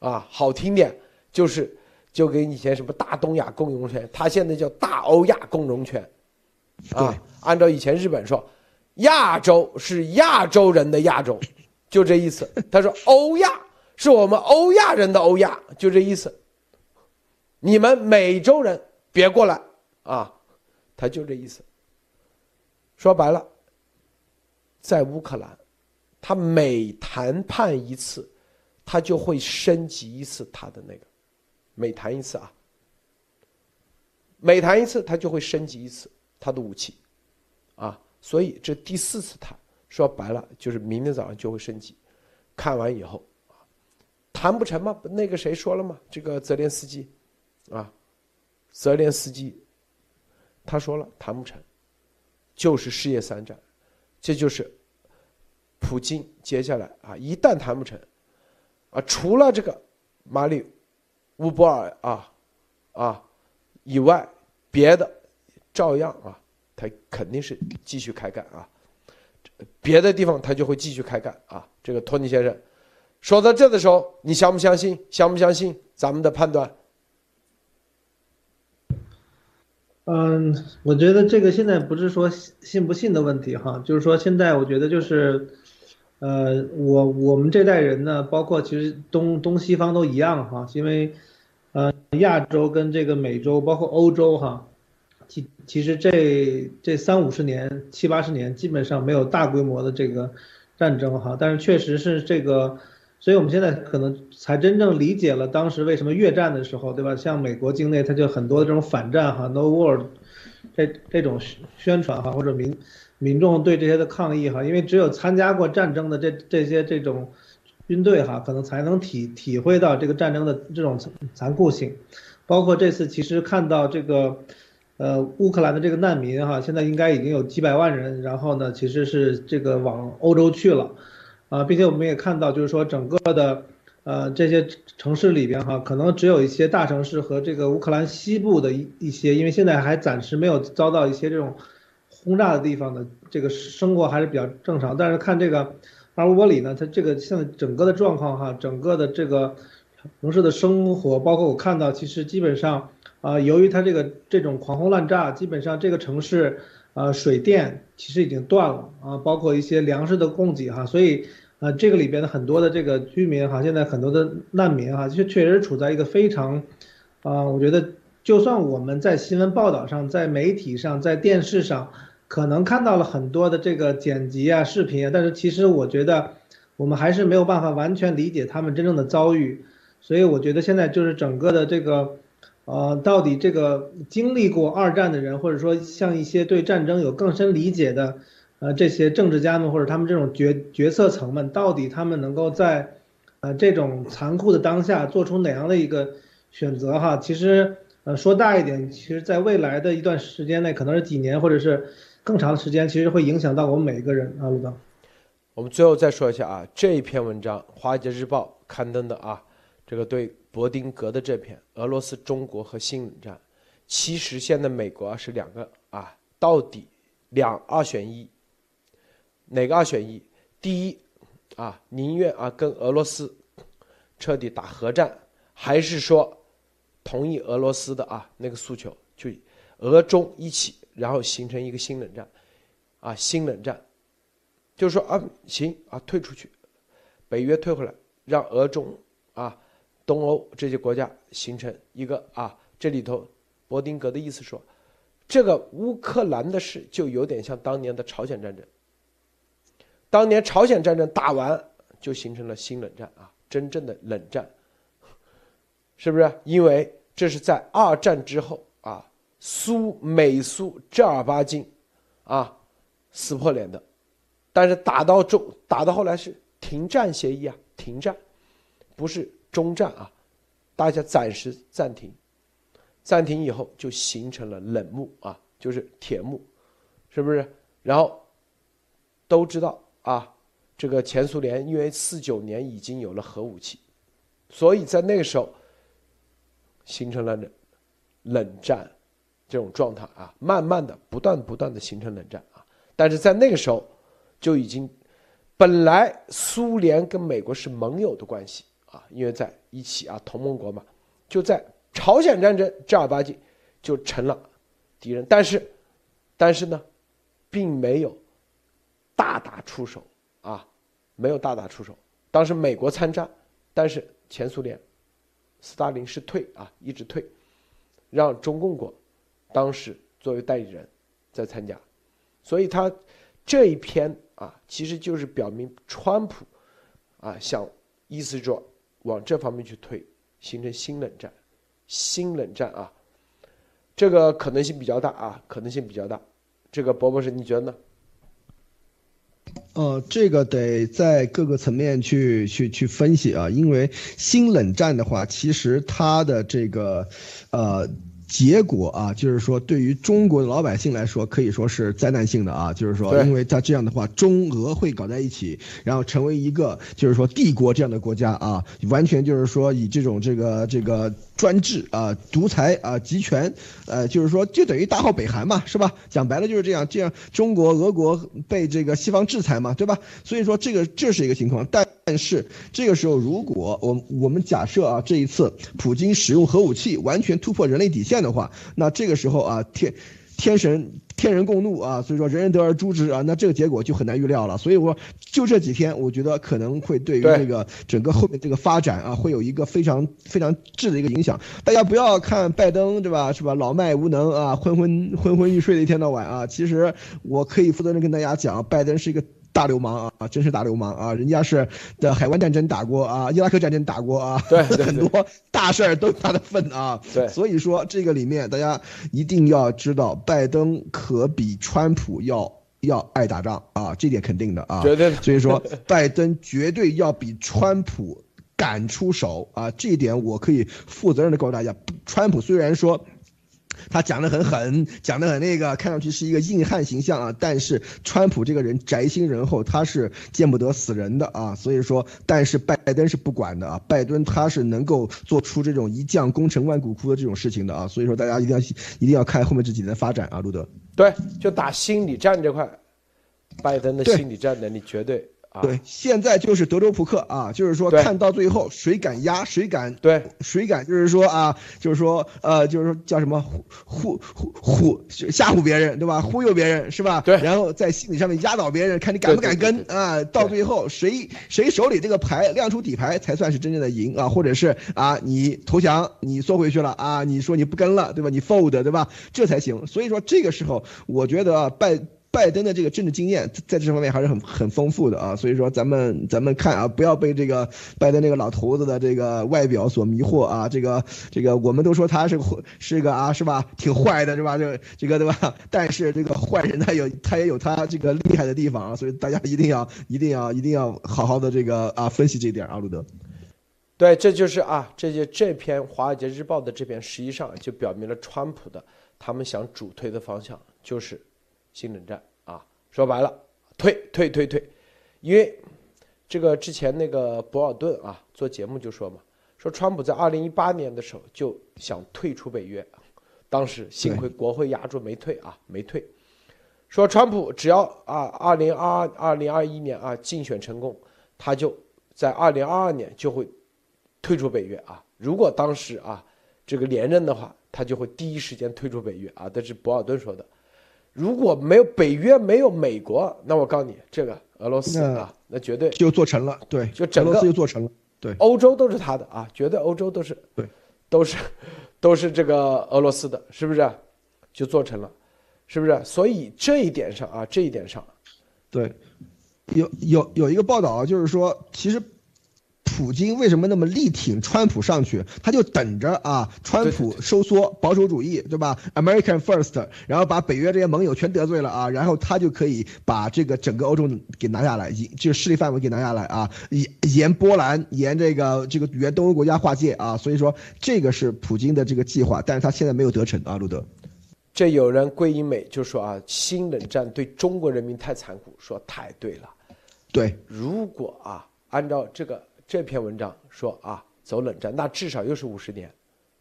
啊，好听点就是就跟以前什么大东亚共荣圈，他现在叫大欧亚共荣圈，啊，按照以前日本说，亚洲是亚洲人的亚洲，就这意思。他说欧亚是我们欧亚人的欧亚，就这意思。你们美洲人别过来啊，他就这意思。说白了，在乌克兰，他每谈判一次。他就会升级一次他的那个，每谈一次啊，每谈一次他就会升级一次他的武器，啊，所以这第四次谈说白了就是明天早上就会升级，看完以后，谈不成吗？那个谁说了吗？这个泽连斯基，啊，泽连斯基，他说了谈不成，就是事业三战，这就是普京接下来啊，一旦谈不成。啊，除了这个马里乌波尔啊啊以外，别的照样啊，他肯定是继续开干啊。别的地方他就会继续开干啊。这个托尼先生说到这的时候，你相不相信？相不相信咱们的判断？嗯，我觉得这个现在不是说信不信的问题哈，就是说现在我觉得就是。呃，我我们这代人呢，包括其实东东西方都一样哈，因为，呃，亚洲跟这个美洲，包括欧洲哈，其其实这这三五十年、七八十年基本上没有大规模的这个战争哈，但是确实是这个，所以我们现在可能才真正理解了当时为什么越战的时候，对吧？像美国境内它就很多的这种反战哈，No War，这这种宣传哈，或者民。民众对这些的抗议哈，因为只有参加过战争的这这些这种军队哈，可能才能体体会到这个战争的这种残酷性。包括这次其实看到这个，呃，乌克兰的这个难民哈，现在应该已经有几百万人，然后呢，其实是这个往欧洲去了，啊，并且我们也看到就是说整个的呃这些城市里边哈，可能只有一些大城市和这个乌克兰西部的一一些，因为现在还暂时没有遭到一些这种。轰炸的地方的，这个生活还是比较正常。但是看这个阿乌波里呢，它这个现在整个的状况哈，整个的这个城市的生活，包括我看到，其实基本上啊，由于它这个这种狂轰滥炸，基本上这个城市呃，水电其实已经断了啊，包括一些粮食的供给哈，所以呃，这个里边的很多的这个居民哈，现在很多的难民哈，确确实处在一个非常啊，我觉得就算我们在新闻报道上、在媒体上、在电视上。可能看到了很多的这个剪辑啊、视频啊，但是其实我觉得我们还是没有办法完全理解他们真正的遭遇，所以我觉得现在就是整个的这个，呃，到底这个经历过二战的人，或者说像一些对战争有更深理解的，呃，这些政治家们或者他们这种决决策层们，到底他们能够在，呃，这种残酷的当下做出哪样的一个选择哈？其实，呃，说大一点，其实在未来的一段时间内，可能是几年或者是。更长的时间其实会影响到我们每一个人啊，陆总。我们最后再说一下啊，这一篇文章《华尔街日报》刊登的啊，这个对伯丁格的这篇俄罗斯、中国和新冷战，其实现在美国是两个啊，到底两二选一，哪个二选一？第一，啊，宁愿啊跟俄罗斯彻底打核战，还是说同意俄罗斯的啊那个诉求，就俄中一起，然后形成一个新冷战，啊，新冷战，就是说啊，行啊，退出去，北约退回来，让俄中啊、东欧这些国家形成一个啊，这里头，伯丁格的意思说，这个乌克兰的事就有点像当年的朝鲜战争。当年朝鲜战争打完，就形成了新冷战啊，真正的冷战，是不是？因为这是在二战之后啊，苏美苏正儿八经啊撕破脸的，但是打到中打到后来是停战协议啊，停战，不是中战啊，大家暂时暂停，暂停以后就形成了冷幕啊，就是铁幕，是不是？然后都知道。啊，这个前苏联因为四九年已经有了核武器，所以在那个时候形成了冷冷战这种状态啊，慢慢的不断不断的形成冷战啊。但是在那个时候就已经本来苏联跟美国是盟友的关系啊，因为在一起啊，同盟国嘛，就在朝鲜战争正儿八经就成了敌人。但是但是呢，并没有。大打出手啊，没有大打出手。当时美国参战，但是前苏联，斯大林是退啊，一直退，让中共国当时作为代理人在参加，所以他这一篇啊，其实就是表明川普啊想意思说往这方面去推，形成新冷战，新冷战啊，这个可能性比较大啊，可能性比较大。这个博博士，你觉得呢？呃，这个得在各个层面去去去分析啊，因为新冷战的话，其实它的这个，呃。结果啊，就是说，对于中国的老百姓来说，可以说是灾难性的啊。就是说，因为他这样的话，中俄会搞在一起，然后成为一个就是说帝国这样的国家啊，完全就是说以这种这个这个专制啊、独裁啊、集权，呃，就是说就等于大号北韩嘛，是吧？讲白了就是这样，这样中国、俄国被这个西方制裁嘛，对吧？所以说这个这是一个情况，但但是这个时候，如果我我们假设啊，这一次普京使用核武器，完全突破人类底线。的话，那这个时候啊，天天神天人共怒啊，所以说人人得而诛之啊，那这个结果就很难预料了。所以我就这几天，我觉得可能会对于这个整个后面这个发展啊，会有一个非常非常质的一个影响。大家不要看拜登对吧？是吧？老迈无能啊，昏昏昏昏欲睡的一天到晚啊。其实我可以负责任跟大家讲，拜登是一个。大流氓啊，真是大流氓啊！人家是的海湾战争打过啊，伊拉克战争打过啊，对，很多大事儿都他的份啊。对，所以说这个里面大家一定要知道，拜登可比川普要要爱打仗啊，这点肯定的啊。绝对。所以说，拜登绝对要比川普敢出手啊，这一点我可以负责任的告诉大家。川普虽然说。他讲的很狠，讲的很那个，看上去是一个硬汉形象啊。但是川普这个人宅心仁厚，他是见不得死人的啊。所以说，但是拜登是不管的啊。拜登他是能够做出这种一将功成万骨枯的这种事情的啊。所以说，大家一定要一定要看后面这几年的发展啊。路德，对，就打心理战这块，拜登的心理战能力绝对。对，现在就是德州扑克啊，就是说看到最后谁敢压，谁敢对，谁敢就是说啊，就是说呃，就是说叫什么忽忽忽吓唬别人，对吧？忽悠别人是吧？对，然后在心理上面压倒别人，看你敢不敢跟啊？到最后谁谁手里这个牌亮出底牌才算是真正的赢啊？或者是啊，你投降，你缩回去了啊？你说你不跟了，对吧？你 fold 对吧？这才行。所以说这个时候，我觉得拜。拜登的这个政治经验在这方面还是很很丰富的啊，所以说咱们咱们看啊，不要被这个拜登那个老头子的这个外表所迷惑啊，这个这个我们都说他是是个啊是吧，挺坏的是吧？这这个对吧？但是这个坏人他有他也有他这个厉害的地方啊，所以大家一定要一定要一定要好好的这个啊分析这点啊，路德。对，这就是啊，这就这篇《华尔街日报》的这篇，实际上就表明了川普的他们想主推的方向就是。新冷战啊，说白了，退退退退，因为这个之前那个博尔顿啊做节目就说嘛，说川普在二零一八年的时候就想退出北约，当时幸亏国会压住没退啊，没退，说川普只要啊，二零二二、二零二一年啊竞选成功，他就在二零二二年就会退出北约啊。如果当时啊这个连任的话，他就会第一时间退出北约啊。这是博尔顿说的。如果没有北约，没有美国，那我告诉你，这个俄罗斯啊，那绝对就做成了。对，就整个就做成了。对，欧洲都是他的啊，绝对欧洲都是对，都是都是这个俄罗斯的，是不是？就做成了。是不是？所以这一点上啊，这一点上，对，有有有一个报道啊，就是说，其实普京为什么那么力挺川普上去？他就等着啊，川普收缩保守主义，对吧？American First，然后把北约这些盟友全得罪了啊，然后他就可以把这个整个欧洲给拿下来，就势力范围给拿下来啊，沿沿波兰，沿这个这个原东欧国家划界啊，所以说这个是普京的这个计划，但是他现在没有得逞啊，路德。这有人归因美就说啊，新冷战对中国人民太残酷，说太对了。对，如果啊，按照这个这篇文章说啊，走冷战，那至少又是五十年，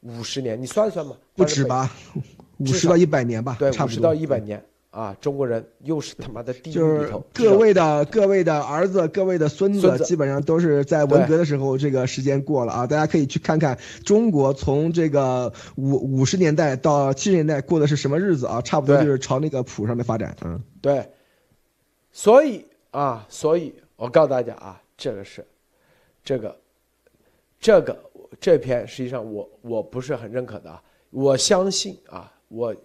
五十年，你算算嘛，不止吧，五十到一百年吧，对，五十到一百年。啊，中国人又是他妈的地狱里头。各位的各位的儿子，各位的孙子，基本上都是在文革的时候这个时间过了啊。大家可以去看看中国从这个五五十年代到七十年代过的是什么日子啊？差不多就是朝那个谱上面发展。嗯，对。所以啊，所以我告诉大家啊，这个是，这个，这个这篇实际上我我不是很认可的啊。我相信啊，我。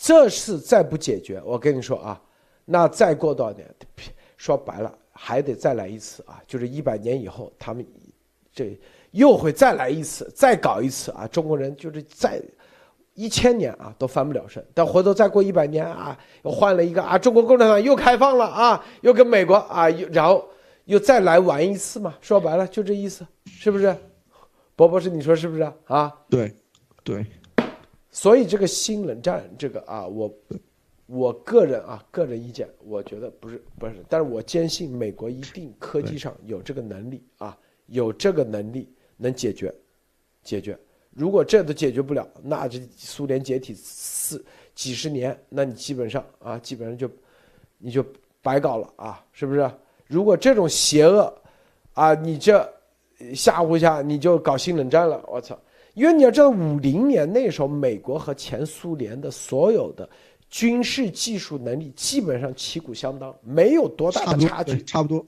这事再不解决，我跟你说啊，那再过多少年，说白了还得再来一次啊，就是一百年以后，他们这又会再来一次，再搞一次啊。中国人就是再一千年啊都翻不了身，但回头再过一百年啊，又换了一个啊，中国共产党又开放了啊，又跟美国啊，又然后又再来玩一次嘛。说白了就这意思，是不是？博博士，你说是不是啊？对，对。所以这个新冷战，这个啊，我我个人啊，个人意见，我觉得不是不是，但是我坚信美国一定科技上有这个能力啊，有这个能力能解决解决。如果这都解决不了，那这苏联解体四几十年，那你基本上啊，基本上就你就白搞了啊，是不是？如果这种邪恶啊，你这吓唬一下，你就搞新冷战了，我操！因为你要知道，五零年那时候，美国和前苏联的所有的军事技术能力基本上旗鼓相当，没有多大的差距，差不多。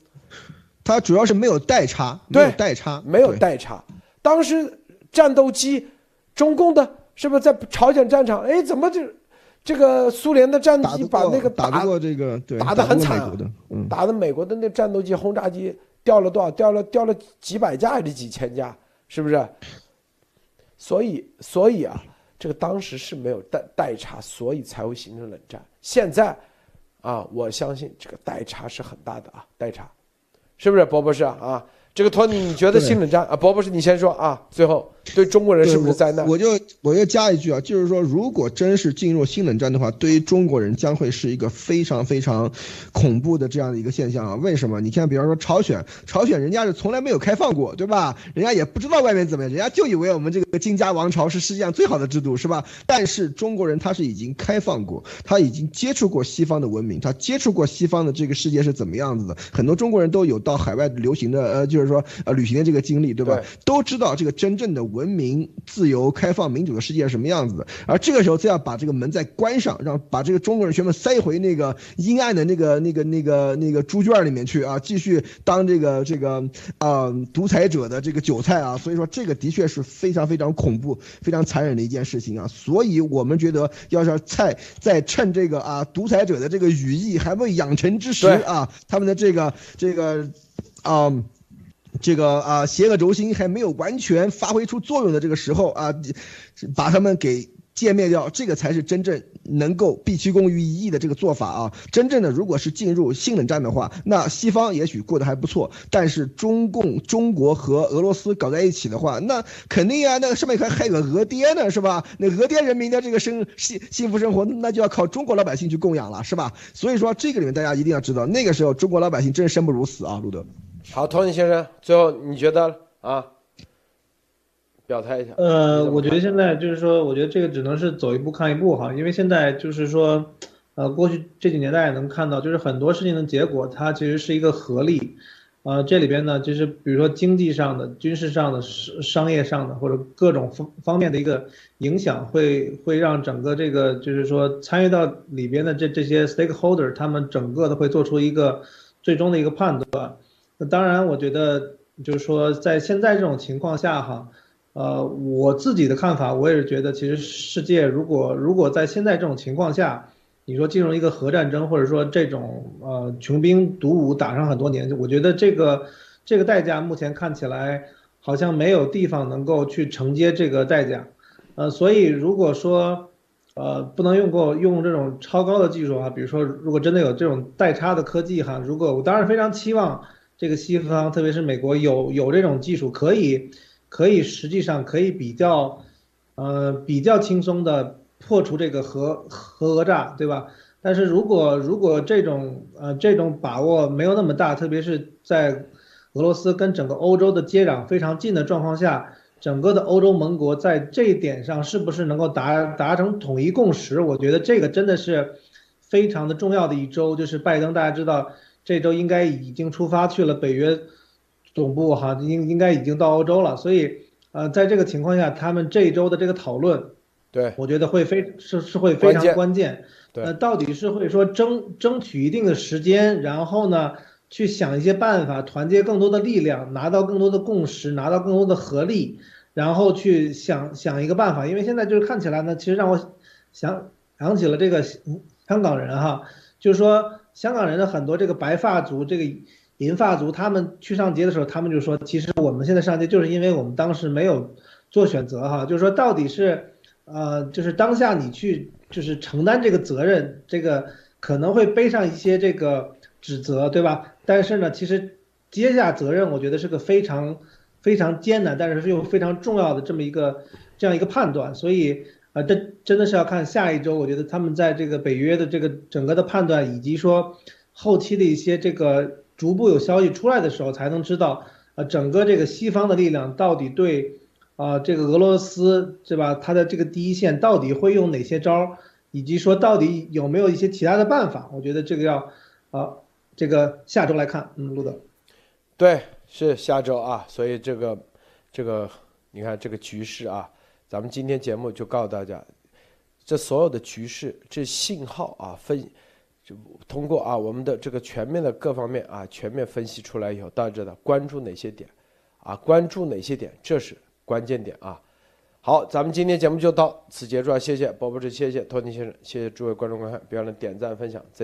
它主要是没有代差，没有代差，没有代差。当时战斗机，中共的是不是在朝鲜战场？哎，怎么就这个苏联的战机把那个打过这个打的很惨，打的美国的那战斗机轰炸机掉了多少？掉了掉了几百架还是几千架？是不是？所以，所以啊，这个当时是没有代代差，所以才会形成冷战。现在，啊，我相信这个代差是很大的啊，代差，是不是，博博士啊？这个托尼，你觉得新冷战啊？博博士，你先说啊，最后。对中国人是不是灾难？我就我要加一句啊，就是说，如果真是进入新冷战的话，对于中国人将会是一个非常非常恐怖的这样的一个现象啊。为什么？你看，比方说朝鲜，朝鲜人家是从来没有开放过，对吧？人家也不知道外面怎么样，人家就以为我们这个金家王朝是世界上最好的制度，是吧？但是中国人他是已经开放过，他已经接触过西方的文明，他接触过西方的这个世界是怎么样子的。很多中国人都有到海外流行的呃，就是说呃旅行的这个经历，对吧？都知道这个真正的文。明、自由、开放、民主的世界是什么样子的？而这个时候，再要把这个门再关上，让把这个中国人全部塞回那个阴暗的那个、那个、那个、那个猪圈里面去啊，继续当这个、这个啊独裁者的这个韭菜啊！所以说，这个的确是非常非常恐怖、非常残忍的一件事情啊！所以我们觉得，要是在在趁这个啊独裁者的这个羽翼还未养成之时啊，他们的这个这个啊。这个啊，邪恶轴心还没有完全发挥出作用的这个时候啊，把他们给歼灭掉，这个才是真正能够毕其功于一役的这个做法啊！真正的，如果是进入新冷战的话，那西方也许过得还不错，但是中共、中国和俄罗斯搞在一起的话，那肯定啊，那上面还还有个俄爹呢，是吧？那俄爹人民的这个生幸幸福生活，那就要靠中国老百姓去供养了，是吧？所以说，这个里面大家一定要知道，那个时候中国老百姓真是生不如死啊，路德。好，托尼先生，最后你觉得啊？表态一下。呃，我觉得现在就是说，我觉得这个只能是走一步看一步哈，因为现在就是说，呃，过去这几年大家也能看到，就是很多事情的结果，它其实是一个合力。呃，这里边呢，就是比如说经济上的、军事上的、商商业上的，或者各种方方面的一个影响，会会让整个这个就是说参与到里边的这这些 stakeholder，他们整个的会做出一个最终的一个判断。那当然，我觉得就是说在现在这种情况下哈，呃，我自己的看法，我也是觉得，其实世界如果如果在现在这种情况下，你说进入一个核战争，或者说这种呃穷兵黩武打上很多年，我觉得这个这个代价目前看起来好像没有地方能够去承接这个代价，呃，所以如果说呃不能用过用这种超高的技术啊，比如说如果真的有这种代差的科技哈，如果我当然非常期望这个西方，特别是美国有有这种技术可以可以实际上可以比较呃比较轻松的。破除这个核核讹诈，对吧？但是如果如果这种呃这种把握没有那么大，特别是在俄罗斯跟整个欧洲的接壤非常近的状况下，整个的欧洲盟国在这一点上是不是能够达达成统一共识？我觉得这个真的是非常的重要的一周。就是拜登，大家知道这周应该已经出发去了北约总部哈，应应该已经到欧洲了。所以呃，在这个情况下，他们这一周的这个讨论。对，我觉得会非是是会非常关键。对，呃，到底是会说争争取一定的时间，然后呢，去想一些办法，团结更多的力量，拿到更多的共识，拿到更多的合力，然后去想想一个办法。因为现在就是看起来呢，其实让我想想起了这个香港人哈，就是说香港人的很多这个白发族、这个银发族，他们去上街的时候，他们就说，其实我们现在上街就是因为我们当时没有做选择哈，就是说到底是。呃，就是当下你去就是承担这个责任，这个可能会背上一些这个指责，对吧？但是呢，其实接下责任，我觉得是个非常非常艰难，但是又非常重要的这么一个这样一个判断。所以，呃，这真的是要看下一周，我觉得他们在这个北约的这个整个的判断，以及说后期的一些这个逐步有消息出来的时候，才能知道，呃，整个这个西方的力量到底对。啊，这个俄罗斯对吧？他的这个第一线到底会用哪些招，以及说到底有没有一些其他的办法？我觉得这个要，啊，这个下周来看，嗯，路德，对，是下周啊，所以这个，这个，你看这个局势啊，咱们今天节目就告诉大家，这所有的局势，这信号啊，分，就通过啊我们的这个全面的各方面啊全面分析出来以后，大家知道关注哪些点，啊，关注哪些点，这是。关键点啊，好，咱们今天节目就到此结束啊！谢谢波波志，谢谢托尼先生，谢谢诸位观众观看，别忘了点赞分享，再。